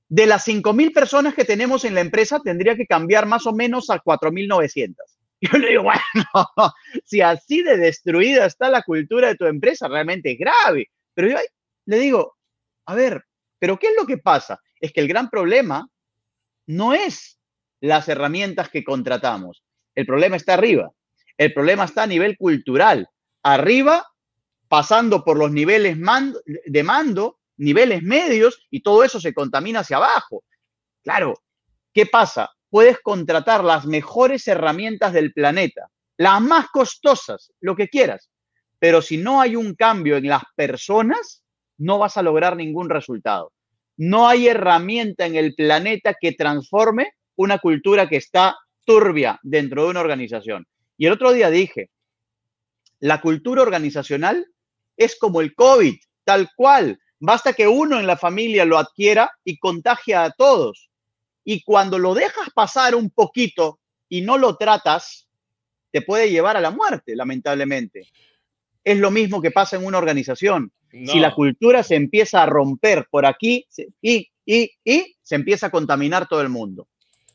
de las 5.000 personas que tenemos en la empresa, tendría que cambiar más o menos a 4.900. [laughs] Yo le digo, bueno, [laughs] si así de destruida está la cultura de tu empresa, realmente es grave. Pero yo le digo, a ver, ¿pero qué es lo que pasa? Es que el gran problema no es las herramientas que contratamos. El problema está arriba. El problema está a nivel cultural. Arriba, pasando por los niveles de mando, niveles medios y todo eso se contamina hacia abajo. Claro, ¿qué pasa? puedes contratar las mejores herramientas del planeta, las más costosas, lo que quieras, pero si no hay un cambio en las personas, no vas a lograr ningún resultado. No hay herramienta en el planeta que transforme una cultura que está turbia dentro de una organización. Y el otro día dije, la cultura organizacional es como el COVID, tal cual. Basta que uno en la familia lo adquiera y contagia a todos. Y cuando lo dejas pasar un poquito y no lo tratas, te puede llevar a la muerte, lamentablemente. Es lo mismo que pasa en una organización. Si la cultura se empieza a romper por aquí y, y, y se empieza a contaminar todo el mundo.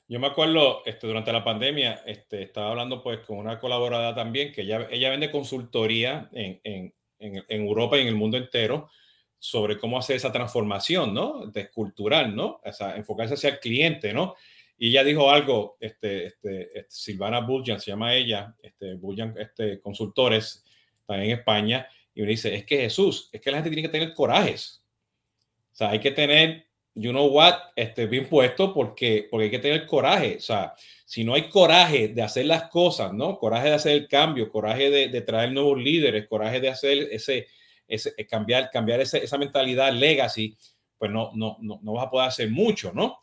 Yo me acuerdo este, durante la pandemia, este, estaba hablando pues con una colaboradora también que ella, ella vende consultoría en, en, en, Europa y en el mundo entero sobre cómo hacer esa transformación, ¿no? De cultural, ¿no? O sea, enfocarse hacia el cliente, ¿no? Y ella dijo algo, este, este, este Silvana Bullian, se llama ella, este, Bullian, este, consultores, también en España, y me dice, es que Jesús, es que la gente tiene que tener corajes. O sea, hay que tener you know what, este, bien puesto porque, porque hay que tener coraje. O sea, si no hay coraje de hacer las cosas, ¿no? Coraje de hacer el cambio, coraje de, de traer nuevos líderes, coraje de hacer ese, ese eh, cambiar, cambiar ese, esa mentalidad legacy, pues no, no, no, no vas a poder hacer mucho, ¿no?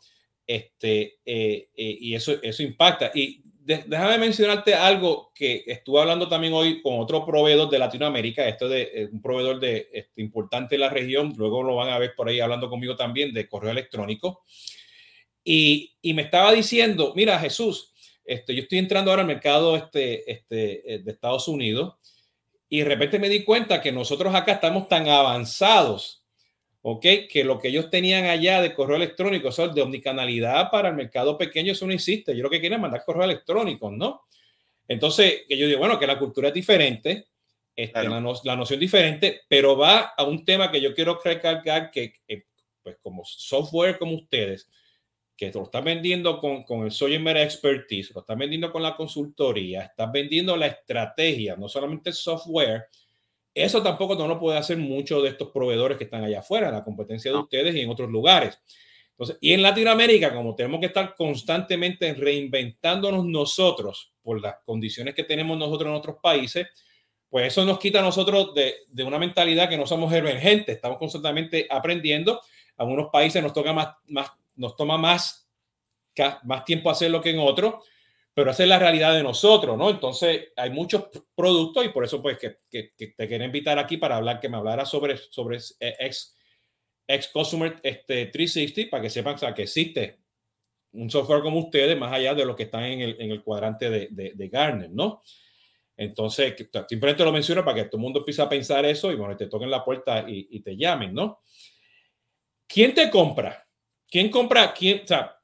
Este, eh, eh, y eso, eso impacta. Y déjame mencionarte algo que estuve hablando también hoy con otro proveedor de Latinoamérica, esto de eh, un proveedor de este, importante en la región, luego lo van a ver por ahí hablando conmigo también de correo electrónico. Y, y me estaba diciendo, mira Jesús, este, yo estoy entrando ahora al mercado este, este, eh, de Estados Unidos y de repente me di cuenta que nosotros acá estamos tan avanzados ¿ok? Que lo que ellos tenían allá de correo electrónico, eso de omnicanalidad para el mercado pequeño, eso no existe. Yo lo que quiero es mandar correo electrónico, ¿no? Entonces, que yo digo, bueno, que la cultura es diferente, este, la, noción es diferente, pero va a un tema que yo quiero recalcar que, pues como software como ustedes, que lo están vendiendo con, con el Soymer Expertise, lo están vendiendo con la consultoría, están vendiendo la estrategia, no solamente el software, eso tampoco no lo puede hacer muchos de estos proveedores que están allá afuera, la competencia de ustedes y en otros lugares. Entonces, y en Latinoamérica, como tenemos que estar constantemente reinventándonos nosotros por las condiciones que tenemos nosotros en otros países, pues eso nos quita a nosotros de, de una mentalidad que no somos emergentes, estamos constantemente aprendiendo. A algunos países nos toca más, más nos toma más, más tiempo hacerlo que en otros, pero esa es la realidad de nosotros, ¿no? Entonces, hay muchos productos y por eso, pues, que, que, te quería invitar aquí para hablar, que me hablara sobre, sobre ex, ex Customer este, 360, para que sepan que existe un software como ustedes, más allá de lo que están en el, en el cuadrante de, de, de, Gartner, ¿no? Entonces, simplemente lo menciono para que todo el mundo empiece a pensar eso y, bueno, te toquen la puerta y, y te llamen, ¿no? ¿Quién te compra? ¿Quién compra? ¿Quién? O sea,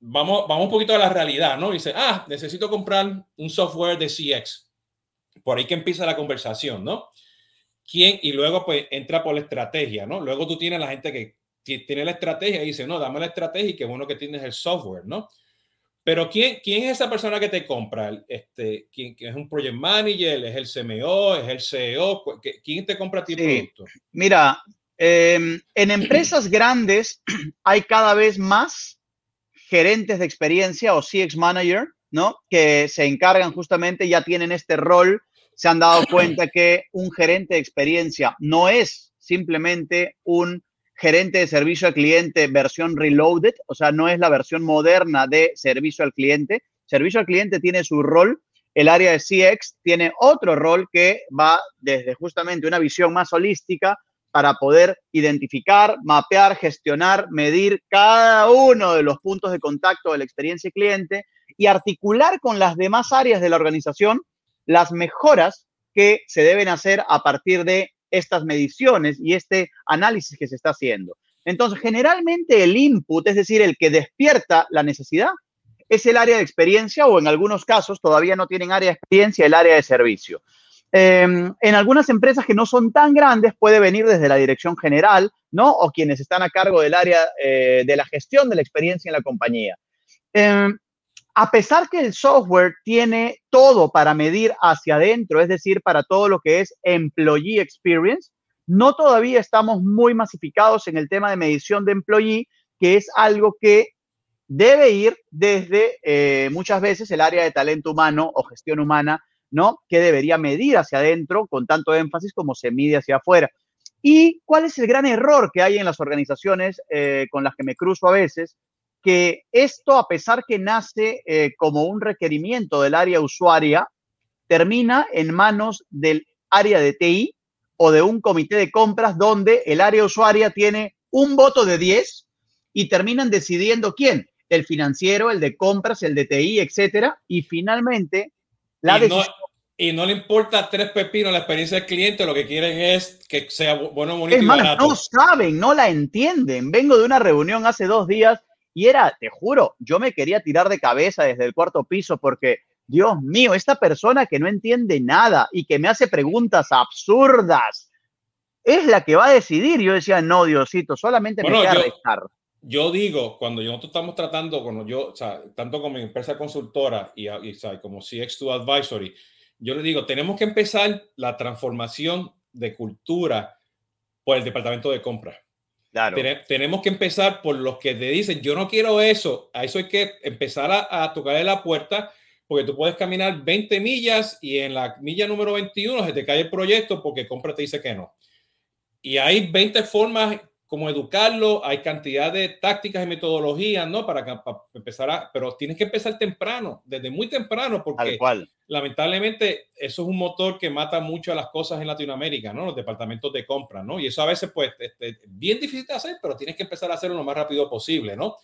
vamos, vamos un poquito a la realidad, ¿no? Dice, ah, necesito comprar un software de CX. Por ahí que empieza la conversación, ¿no? ¿Quién? Y luego pues entra por la estrategia, ¿no? Luego tú tienes la gente que tiene la estrategia y dice, no, dame la estrategia y qué bueno que tienes el software, ¿no? Pero ¿quién, quién es esa persona que te compra? Este, ¿quién, es un project manager? ¿Es el CMO? ¿Es el CEO? ¿Quién te compra a ti producto? Mira, eh, en empresas grandes [clears throat] hay cada vez más gerentes de experiencia o CX manager, ¿no? Que se encargan justamente, ya tienen este rol, se han dado [clears throat] cuenta que un gerente de experiencia no es simplemente un gerente de servicio al cliente versión reloaded, o sea, no es la versión moderna de servicio al cliente. Servicio al cliente tiene su rol, el área de CX tiene otro rol que va desde justamente una visión más holística para poder identificar, mapear, gestionar, medir cada uno de los puntos de contacto de la experiencia cliente y articular con las demás áreas de la organización las mejoras que se deben hacer a partir de estas mediciones y este análisis que se está haciendo. Entonces, generalmente el input, es decir, el que despierta la necesidad, es el área de experiencia o en algunos casos todavía no tienen área de experiencia, el área de servicio. Em, en algunas empresas que no son tan grandes puede venir desde la dirección general, ¿no? O quienes están a cargo del área eh, de la gestión de la experiencia en la compañía. Em, a pesar que el software tiene todo para medir hacia adentro, es decir, para todo lo que es employee experience, no todavía estamos muy masificados en el tema de medición de employee, que es algo que debe ir desde eh, muchas veces el área de talento humano o gestión humana, ¿no? Que debería medir hacia adentro con tanto énfasis como se mide hacia afuera. ¿Y cuál es el gran error que hay en las organizaciones eh, con las que me cruzo a veces? Que esto, a pesar que nace eh, como un requerimiento del área usuaria, termina en manos del área de TI o de un comité de compras donde el área usuaria tiene un voto de 10 y terminan decidiendo quién, el financiero, el de compras, el de TI, etcétera, y finalmente la y no, y no le importa tres pepinos la experiencia del cliente, lo que quieren es que sea bueno, bonito es y más, barato. no saben, no la entienden. Vengo de una reunión hace dos días y era, te juro, yo me quería tirar de cabeza desde el cuarto piso porque, Dios mío, esta persona que no entiende nada y que me hace preguntas absurdas es la que va a decidir. Yo decía, no, Diosito, solamente Bueno, me queda yo- restar. Yo digo, cuando nosotros estamos tratando, cuando yo, o sea, tanto como mi empresa consultora y, y, o sea, como CX2 Advisory, yo le digo, tenemos que empezar la transformación de cultura por el departamento de compra. Claro. Tene- tenemos que empezar por los que te dicen, yo no quiero eso. A eso hay que empezar a, a tocarle la puerta, porque tú puedes caminar 20 millas y en la milla número 21 se te cae el proyecto porque compra te dice que no. Y hay 20 formas como educarlo, hay cantidad de tácticas y metodologías, ¿no? Para, para empezar a, pero tienes que empezar temprano, desde muy temprano, porque cual. lamentablemente eso es un motor que mata mucho a las cosas en Latinoamérica, ¿no? Los departamentos de compra, ¿no? Y eso a veces pues este, bien difícil de hacer, pero tienes que empezar a hacerlo lo más rápido posible, ¿no?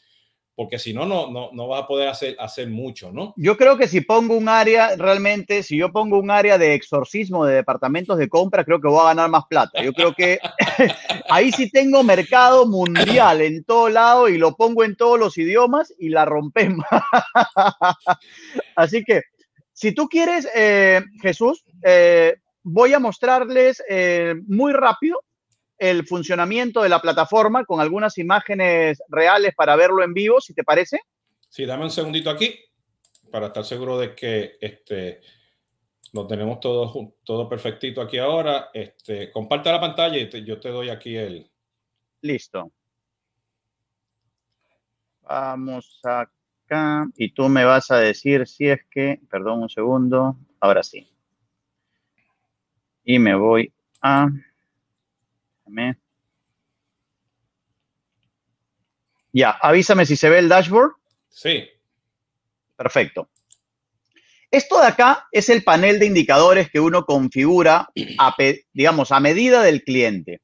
Porque si no, no, no, no vas a poder hacer, hacer mucho, ¿no? Yo creo que si pongo un área, realmente, si yo pongo un área de exorcismo de departamentos de compra, creo que voy a ganar más plata. Yo creo que [laughs] ahí sí tengo mercado mundial en todo lado y lo pongo en todos los idiomas y la rompemos. [laughs] Así que, si tú quieres, eh, Jesús, eh, voy a mostrarles eh, muy rápido el funcionamiento de la plataforma con algunas imágenes reales para verlo en vivo, si te parece. Sí, dame un segundito aquí para estar seguro de que este, lo tenemos todo, todo perfectito aquí ahora. Este, comparte la pantalla y te- yo te doy aquí el... Listo. Vamos acá. Y tú me vas a decir si es que, perdón un segundo, ahora sí. Y me voy a... déjame. Ya, avísame si se ve el dashboard. Sí, Perfecto. Esto de acá es el panel de indicadores que uno configura, a, digamos, a medida del cliente.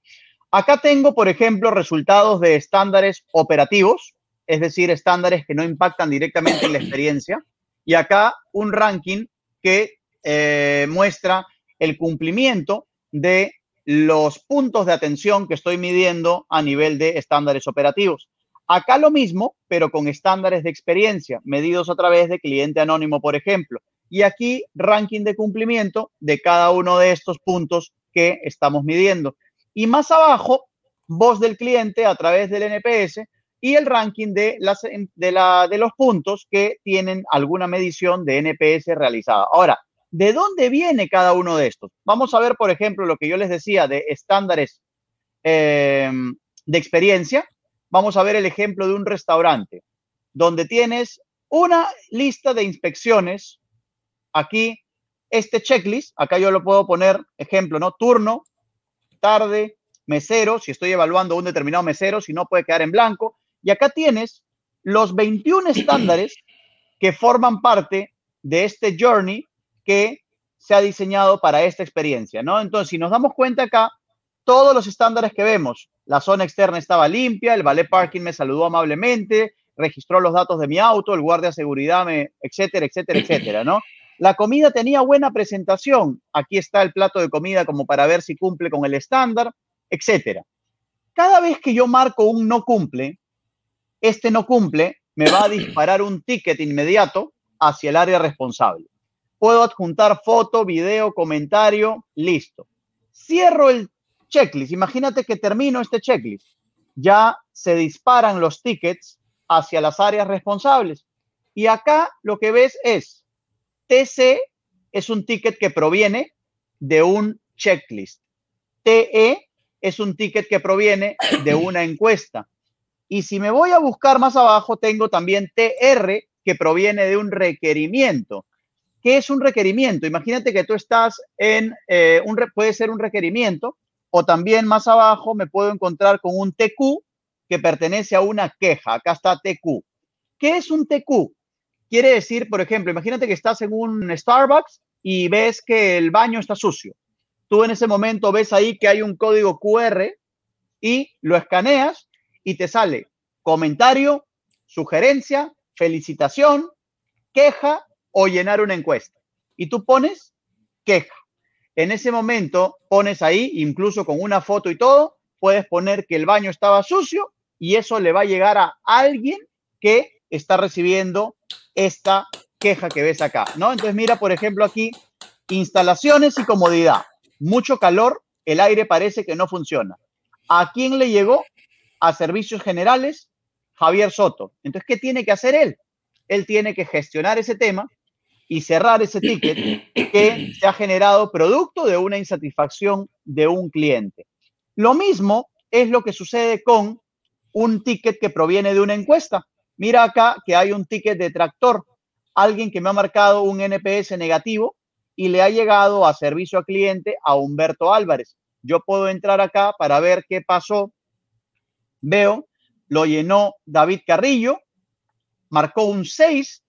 Acá tengo, por ejemplo, resultados de estándares operativos, es decir, estándares que no impactan directamente en la experiencia. Y acá un ranking que eh, muestra el cumplimiento de los puntos de atención que estoy midiendo a nivel de estándares operativos. Acá lo mismo, pero con estándares de experiencia, medidos a través de cliente anónimo, por ejemplo. Y aquí ranking de cumplimiento de cada uno de estos puntos que estamos midiendo. Y más abajo, voz del cliente a través del NPS y el ranking de, de los puntos que tienen alguna medición de NPS realizada. Ahora, ¿de dónde viene cada uno de estos? Vamos a ver, por ejemplo, lo que yo les decía de estándares eh, de experiencia. Vamos a ver el ejemplo de un restaurante donde tienes una lista de inspecciones. Aquí, este checklist, acá yo lo puedo poner, ejemplo, ¿no? Turno, tarde, mesero, si estoy evaluando un determinado mesero, si no puede quedar en blanco. Y acá tienes los 21 estándares que forman parte de este journey que se ha diseñado para esta experiencia, ¿no? Entonces, si nos damos cuenta acá, todos los estándares que vemos, la zona externa estaba limpia, el valet parking me saludó amablemente, registró los datos de mi auto, el guardia de seguridad me, etcétera, etcétera, etcétera, ¿no? La comida tenía buena presentación. Aquí está el plato de comida como para ver si cumple con el estándar, etcétera. Cada vez que yo marco un no cumple, este no cumple me va a disparar un ticket inmediato hacia el área responsable. Puedo adjuntar foto, video, comentario, listo. Cierro el checklist. Imagínate que termino este checklist. Ya se disparan los tickets hacia las áreas responsables. Y acá lo que ves es TC es un ticket que proviene de un checklist. TE es un ticket que proviene de una encuesta. Y si me voy a buscar más abajo, tengo también TR, que proviene de un requerimiento. ¿Qué es un requerimiento? Imagínate que tú estás en, eh, un, puede ser un requerimiento, o también más abajo me puedo encontrar con un TQ que pertenece a una queja. Acá está TQ. ¿Qué es un TQ? Quiere decir, por ejemplo, imagínate que estás en un Starbucks y ves que el baño está sucio. Tú en ese momento ves ahí que hay un código QR y lo escaneas y te sale comentario, sugerencia, felicitación, queja o llenar una encuesta. Y tú pones queja. En ese momento pones ahí, incluso con una foto y todo, puedes poner que el baño estaba sucio y eso le va a llegar a alguien que está recibiendo esta queja que ves acá, ¿no? Entonces mira, por ejemplo, aquí, instalaciones y comodidad. Mucho calor, el aire parece que no funciona. ¿A quién le llegó? A servicios generales, Javier Soto. Entonces, ¿qué tiene que hacer él? Él tiene que gestionar ese tema y cerrar ese ticket que [coughs] se ha generado producto de una insatisfacción de un cliente. Lo mismo es lo que sucede con un ticket que proviene de una encuesta. Mira acá que hay un ticket de tractor, alguien que me ha marcado un NPS negativo y le ha llegado a servicio al cliente a Humberto Álvarez. Yo puedo entrar acá para ver qué pasó. Veo, lo llenó David Carrillo, marcó un 6,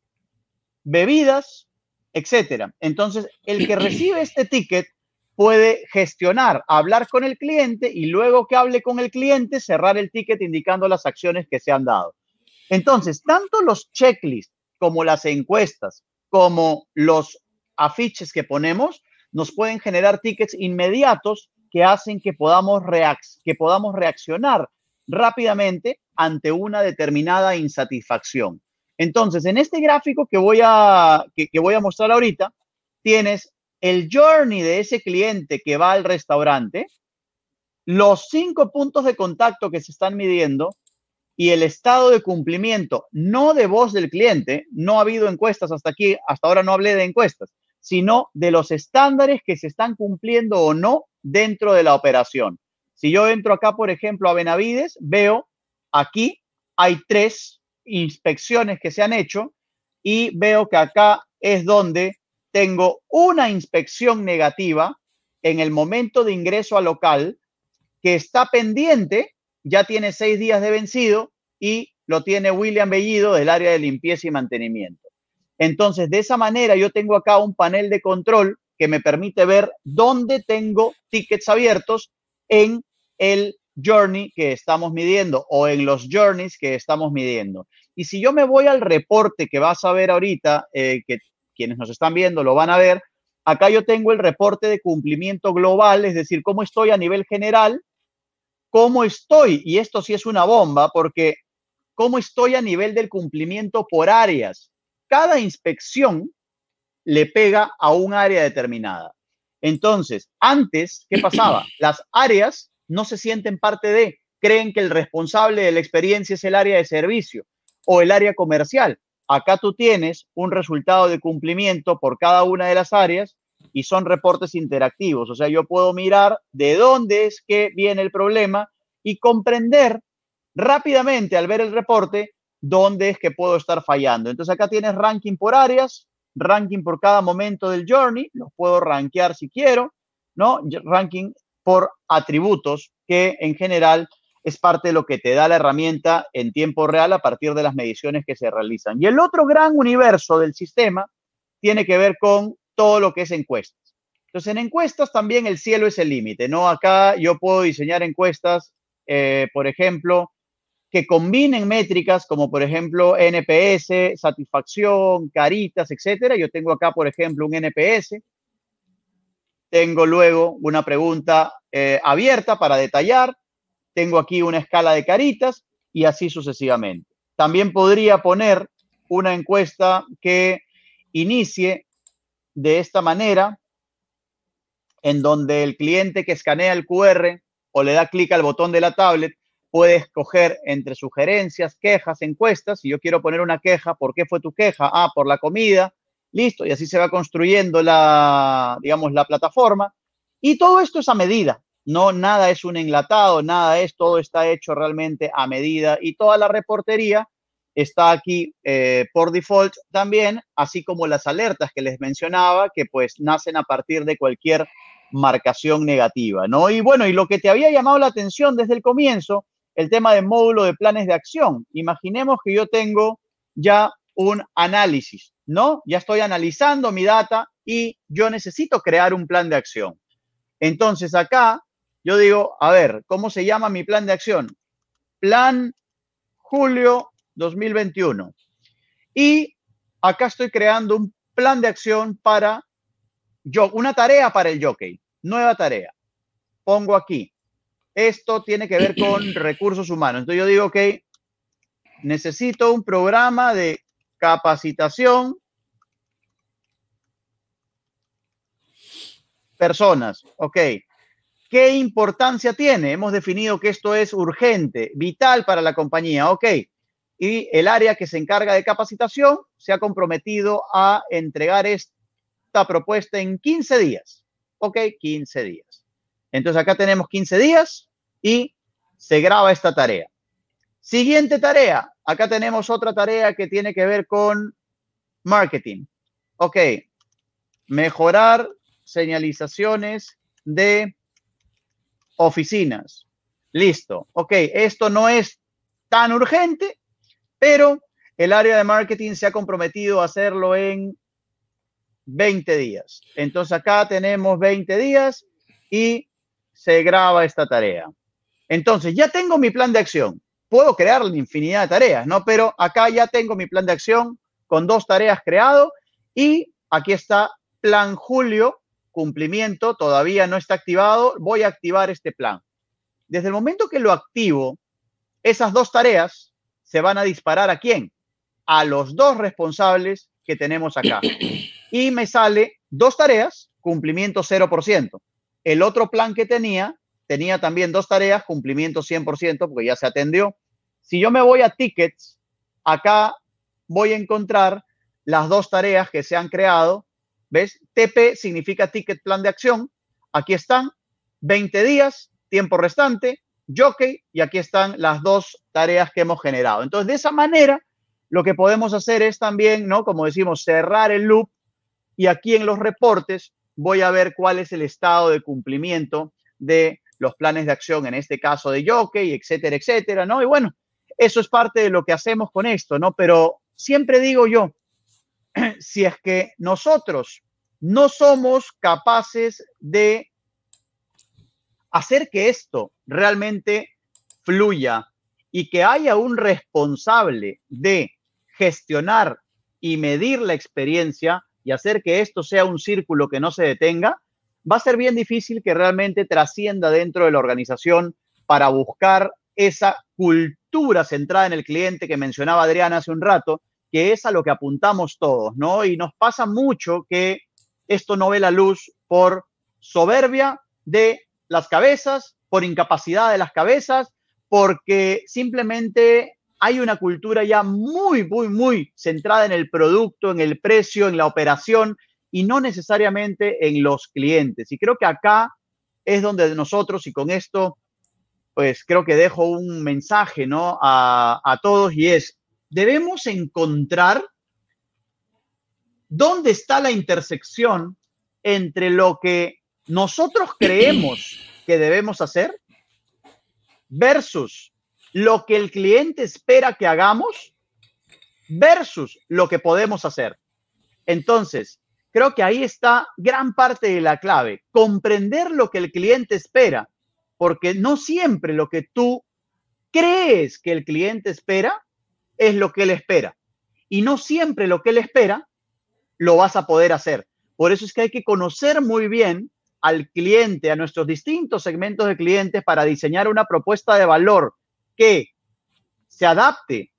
bebidas, etcétera. Entonces, el que recibe este ticket puede gestionar, hablar con el cliente y luego que hable con el cliente, cerrar el ticket indicando las acciones que se han dado. Entonces, tanto los checklists como las encuestas, como los afiches que ponemos, nos pueden generar tickets inmediatos que hacen que podamos, que podamos reaccionar rápidamente ante una determinada insatisfacción. Entonces, en este gráfico que voy a, que voy a mostrar ahorita, tienes el journey de ese cliente que va al restaurante, los cinco puntos de contacto que se están midiendo y el estado de cumplimiento, no de voz del cliente, no ha habido encuestas hasta aquí, hasta ahora no hablé de encuestas, sino de los estándares que se están cumpliendo o no dentro de la operación. Si yo entro acá, por ejemplo, a Benavides, veo aquí hay tres inspecciones que se han hecho y veo que acá es donde tengo una inspección negativa en el momento de ingreso al local que está pendiente, ya tiene seis días de vencido y lo tiene William Bellido del área de limpieza y mantenimiento. Entonces, de esa manera yo tengo acá un panel de control que me permite ver dónde tengo tickets abiertos en el journey que estamos midiendo o en los journeys que estamos midiendo. Y si yo me voy al reporte que vas a ver ahorita, eh, que quienes nos están viendo lo van a ver. Acá yo tengo el reporte de cumplimiento global, es decir, cómo estoy a nivel general, cómo estoy, y esto sí es una bomba, porque cómo estoy a nivel del cumplimiento por áreas. Cada inspección le pega a un área determinada. Entonces, antes, ¿qué pasaba? Las áreas no se sienten parte de, creen que el responsable de la experiencia es el área de servicio o el área comercial. Acá tú tienes un resultado de cumplimiento por cada una de las áreas y son reportes interactivos. O sea, yo puedo mirar de dónde es que viene el problema y comprender rápidamente al ver el reporte dónde es que puedo estar fallando. Entonces acá tienes ranking por áreas, ranking por cada momento del journey, los puedo rankear si quiero, ¿no? Ranking por atributos que en general es parte de lo que te da la herramienta en tiempo real a partir de las mediciones que se realizan. Y el otro gran universo del sistema tiene que ver con todo lo que es encuestas. Entonces, en encuestas también el cielo es el límite, ¿no? Acá yo puedo diseñar encuestas, eh, por ejemplo, que combinen métricas como, por ejemplo, NPS, satisfacción, caritas, etcétera. Yo tengo acá, por ejemplo, un NPS. Tengo luego una pregunta eh, abierta para detallar tengo aquí una escala de caritas y así sucesivamente. También podría poner una encuesta que inicie de esta manera, en donde el cliente que escanea el QR o le da clic al botón de la tablet puede escoger entre sugerencias, quejas, encuestas. Si yo quiero poner una queja, ¿por qué fue tu queja? Ah, por la comida. Listo, y así se va construyendo la, digamos, la plataforma. Y todo esto es a medida. no nada es un enlatado, nada es, todo está hecho realmente a medida y toda la reportería está aquí eh, por default también, así como las alertas que les mencionaba, que pues nacen a partir de cualquier marcación negativa, ¿no? Y bueno, y lo que te había llamado la atención desde el comienzo, el tema de módulo de planes de acción. Imaginemos que yo tengo ya un análisis, ¿no? Ya estoy analizando mi data y yo necesito crear un plan de acción. Entonces acá yo digo, a ver, ¿cómo se llama mi plan de acción? Plan julio 2021. Y acá estoy creando un plan de acción para yo, una tarea para el jockey, nueva tarea. Pongo aquí. Esto tiene que ver con [clears throat] recursos humanos. Entonces yo digo, ok, necesito un programa de capacitación personas. Ok. ¿Qué importancia tiene? Hemos definido que esto es urgente, vital para la compañía. Ok. Y el área que se encarga de capacitación se ha comprometido a entregar esta propuesta en 15 días. Ok, 15 días. Entonces acá tenemos 15 días y se graba esta tarea. Siguiente tarea. Acá tenemos otra tarea que tiene que ver con marketing. Ok. Mejorar señalizaciones de oficinas. Listo. Ok, esto no es tan urgente, pero el área de marketing se ha comprometido a hacerlo en 20 días. Entonces acá tenemos 20 días y se graba esta tarea. Entonces ya tengo mi plan de acción. Puedo crear infinidad de tareas, ¿no? Pero acá ya tengo mi plan de acción con dos tareas creado y aquí está plan Julio cumplimiento, todavía no está activado, voy a activar este plan. Desde el momento que lo activo, esas dos tareas se van a disparar a quién? A los dos responsables que tenemos acá. Y me sale dos tareas, cumplimiento 0%. El otro plan que tenía, tenía también dos tareas, cumplimiento 100%, porque ya se atendió. Si yo me voy a tickets, acá voy a encontrar las dos tareas que se han creado ¿Ves? TP significa Ticket Plan de Acción. Aquí están 20 días, tiempo restante, jockey, y aquí están las dos tareas que hemos generado. Entonces, de esa manera, lo que podemos hacer es también, ¿no? Como decimos, cerrar el loop y aquí en los reportes voy a ver cuál es el estado de cumplimiento de los planes de acción, en este caso de jockey, etcétera, etcétera, ¿no? Y bueno, eso es parte de lo que hacemos con esto, ¿no? Pero siempre digo yo, [clears throat] si es que nosotros no somos capaces de hacer que esto realmente fluya y que haya un responsable de gestionar y medir la experiencia y hacer que esto sea un círculo que no se detenga, va a ser bien difícil que realmente trascienda dentro de la organización para buscar esa cultura centrada en el cliente que mencionaba Adriana hace un rato, que es a lo que apuntamos todos, ¿no? Y nos pasa mucho que esto no ve la luz por soberbia de las cabezas, por incapacidad de las cabezas, porque simplemente hay una cultura ya muy, muy, muy centrada en el producto, en el precio, en la operación y no necesariamente en los clientes. Y creo que acá es donde nosotros, y con esto, pues creo que dejo un mensaje, ¿no? A, a todos y es, debemos encontrar dónde está la intersección entre lo que nosotros [clears throat] creemos que debemos hacer versus lo que el cliente espera que hagamos versus lo que podemos hacer. Entonces, creo que ahí está gran parte de la clave, comprender lo que el cliente espera, porque no siempre lo que tú crees que el cliente espera es lo que él espera. Y no siempre lo que él espera lo vas a poder hacer. Por eso es que hay que conocer muy bien al cliente, a nuestros distintos segmentos de clientes para diseñar una propuesta de valor que se adapte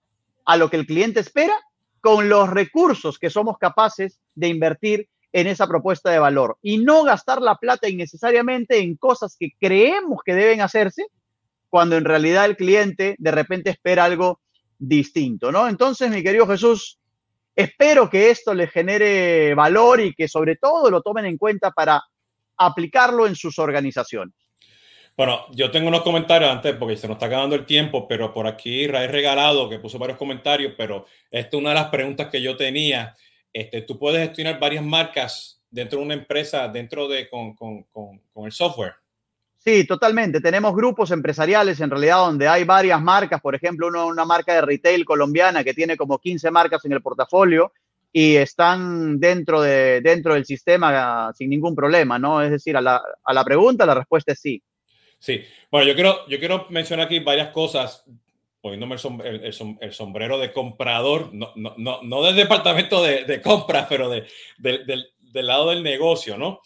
a lo que el cliente espera con los recursos que somos capaces de invertir en esa propuesta de valor y no gastar la plata innecesariamente en cosas que creemos que deben hacerse cuando en realidad el cliente de repente espera algo distinto, ¿no? Entonces, mi querido Jesús, espero que esto le genere valor y que sobre todo lo tomen en cuenta para aplicarlo en sus organizaciones. Bueno, yo tengo unos comentarios antes porque se nos está acabando el tiempo, pero por aquí Raíz Regalado, que puso varios comentarios, pero esta es una de las preguntas que yo tenía. Este, tú puedes gestionar varias marcas dentro de una empresa, dentro de con, con, con, con el software. Sí, totalmente. Tenemos grupos empresariales en realidad donde hay varias marcas, por ejemplo, uno, una marca de retail colombiana que tiene como 15 marcas en el portafolio y están dentro, de, dentro del sistema sin ningún problema, ¿no? Es decir, a la, a la pregunta la respuesta es sí. Sí, bueno, yo quiero, yo quiero mencionar aquí varias cosas, poniéndome el, sombrero de comprador, no, no, no, no del departamento de, de compras, pero de, del, lado del negocio, ¿no?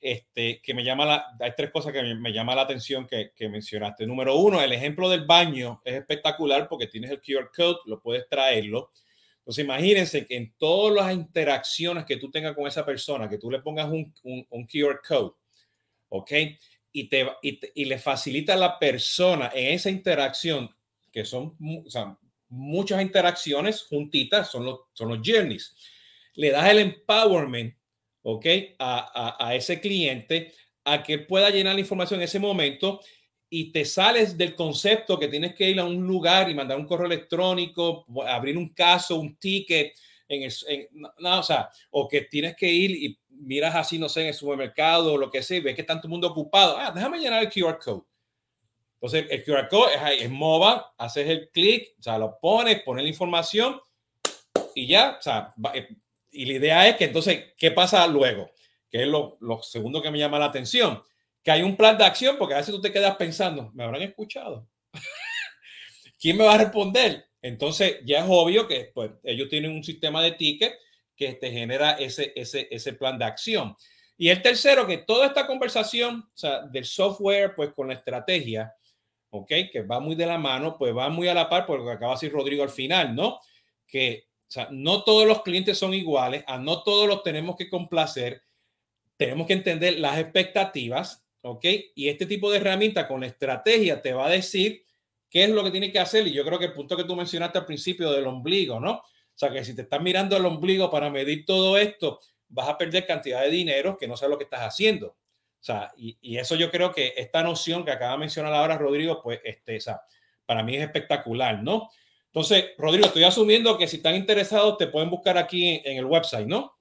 Este, que me llama la, hay tres cosas que me, me llama la atención que, mencionaste. Número uno, el ejemplo del baño es espectacular porque tienes el QR code, lo puedes traerlo. Entonces, imagínense que en todas las interacciones que tú tengas con esa persona, que tú le pongas un, un, un QR code, ¿ok? y, te, y, le facilita a la persona en esa interacción, que son o sea, muchas interacciones juntitas, son los, son los journeys. Le das el empowerment, ¿ok? A, a, a ese cliente a que pueda llenar la información en ese momento y te sales del concepto que tienes que ir a un lugar y mandar un correo electrónico, abrir un caso, un ticket, en, el, en no, o sea, o que tienes que ir y miras así, no sé, en el supermercado o lo que sea, ves que está todo el mundo ocupado. Ah, déjame llenar el QR code. Entonces, el QR code es ahí, es mobile, haces el clic, o sea, lo pones, pones la información y ya, o sea, eh, y la idea es que entonces, ¿qué pasa luego? Que es lo, lo segundo que me llama la atención, que hay un plan de acción, porque a veces tú te quedas pensando, ¿me habrán escuchado? [laughs] ¿Quién me va a responder? Entonces, ya es obvio que pues, ellos tienen un sistema de ticket que te genera ese, ese, ese plan de acción. Y el tercero, que toda esta conversación o sea, del software, pues con la estrategia, ¿ok? Que va muy de la mano, pues va muy a la par, porque acaba de decir Rodrigo al final, ¿no? Que o sea, no todos los clientes son iguales, a no todos los tenemos que complacer, tenemos que entender las expectativas, ¿ok? Y este tipo de herramienta con estrategia te va a decir qué es lo que tiene que hacer. Y yo creo que el punto que tú mencionaste al principio del ombligo, ¿no? O sea, que si te estás mirando el ombligo para medir todo esto, vas a perder cantidad de dinero que no sabes lo que estás haciendo. O sea, y, eso yo creo que esta noción que acaba de mencionar ahora Rodrigo, pues, este, o sea, para mí es espectacular, ¿no? Entonces, Rodrigo, estoy asumiendo que si están interesados te pueden buscar aquí en, en el website, ¿no?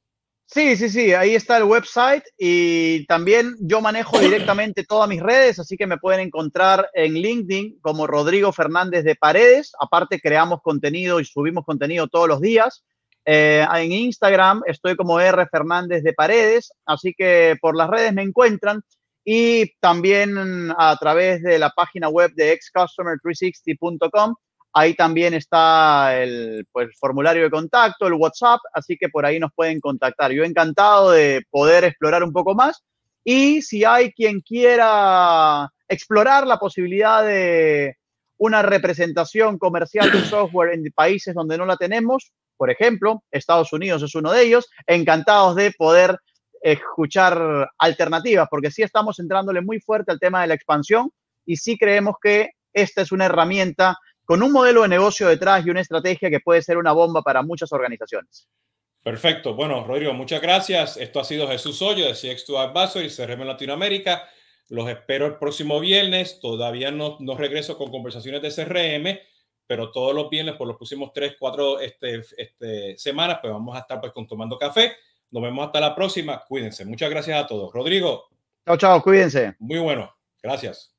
Sí, sí, sí, ahí está el website y también yo manejo directamente todas mis redes, así que me pueden encontrar en LinkedIn como Rodrigo Fernández de Paredes. Aparte, creamos contenido y subimos contenido todos los días. Eh, en Instagram estoy como R Fernández de Paredes, así que por las redes me encuentran y también a través de la página web de xcustomer360.com Ahí también está el pues, formulario de contacto, el WhatsApp, así que por ahí nos pueden contactar. Yo encantado de poder explorar un poco más. Y si hay quien quiera explorar la posibilidad de una representación comercial de software en países donde no la tenemos, por ejemplo, Estados Unidos es uno de ellos, encantados de poder escuchar alternativas, porque sí estamos entrándole muy fuerte al tema de la expansión y sí creemos que esta es una herramienta con un modelo de negocio detrás y una estrategia que puede ser una bomba para muchas organizaciones. Perfecto. Bueno, Rodrigo, muchas gracias. Esto ha sido Jesús Hoyo de CX2 Advisor y CRM Latinoamérica. Los espero el próximo viernes. Todavía no, no regreso con conversaciones de CRM, pero todos los viernes por los próximos tres, cuatro este, este, semanas, pues vamos a estar pues con Tomando Café. Nos vemos hasta la próxima. Cuídense. Muchas gracias a todos. Rodrigo. Chao, chao. Cuídense. Muy bueno. Gracias.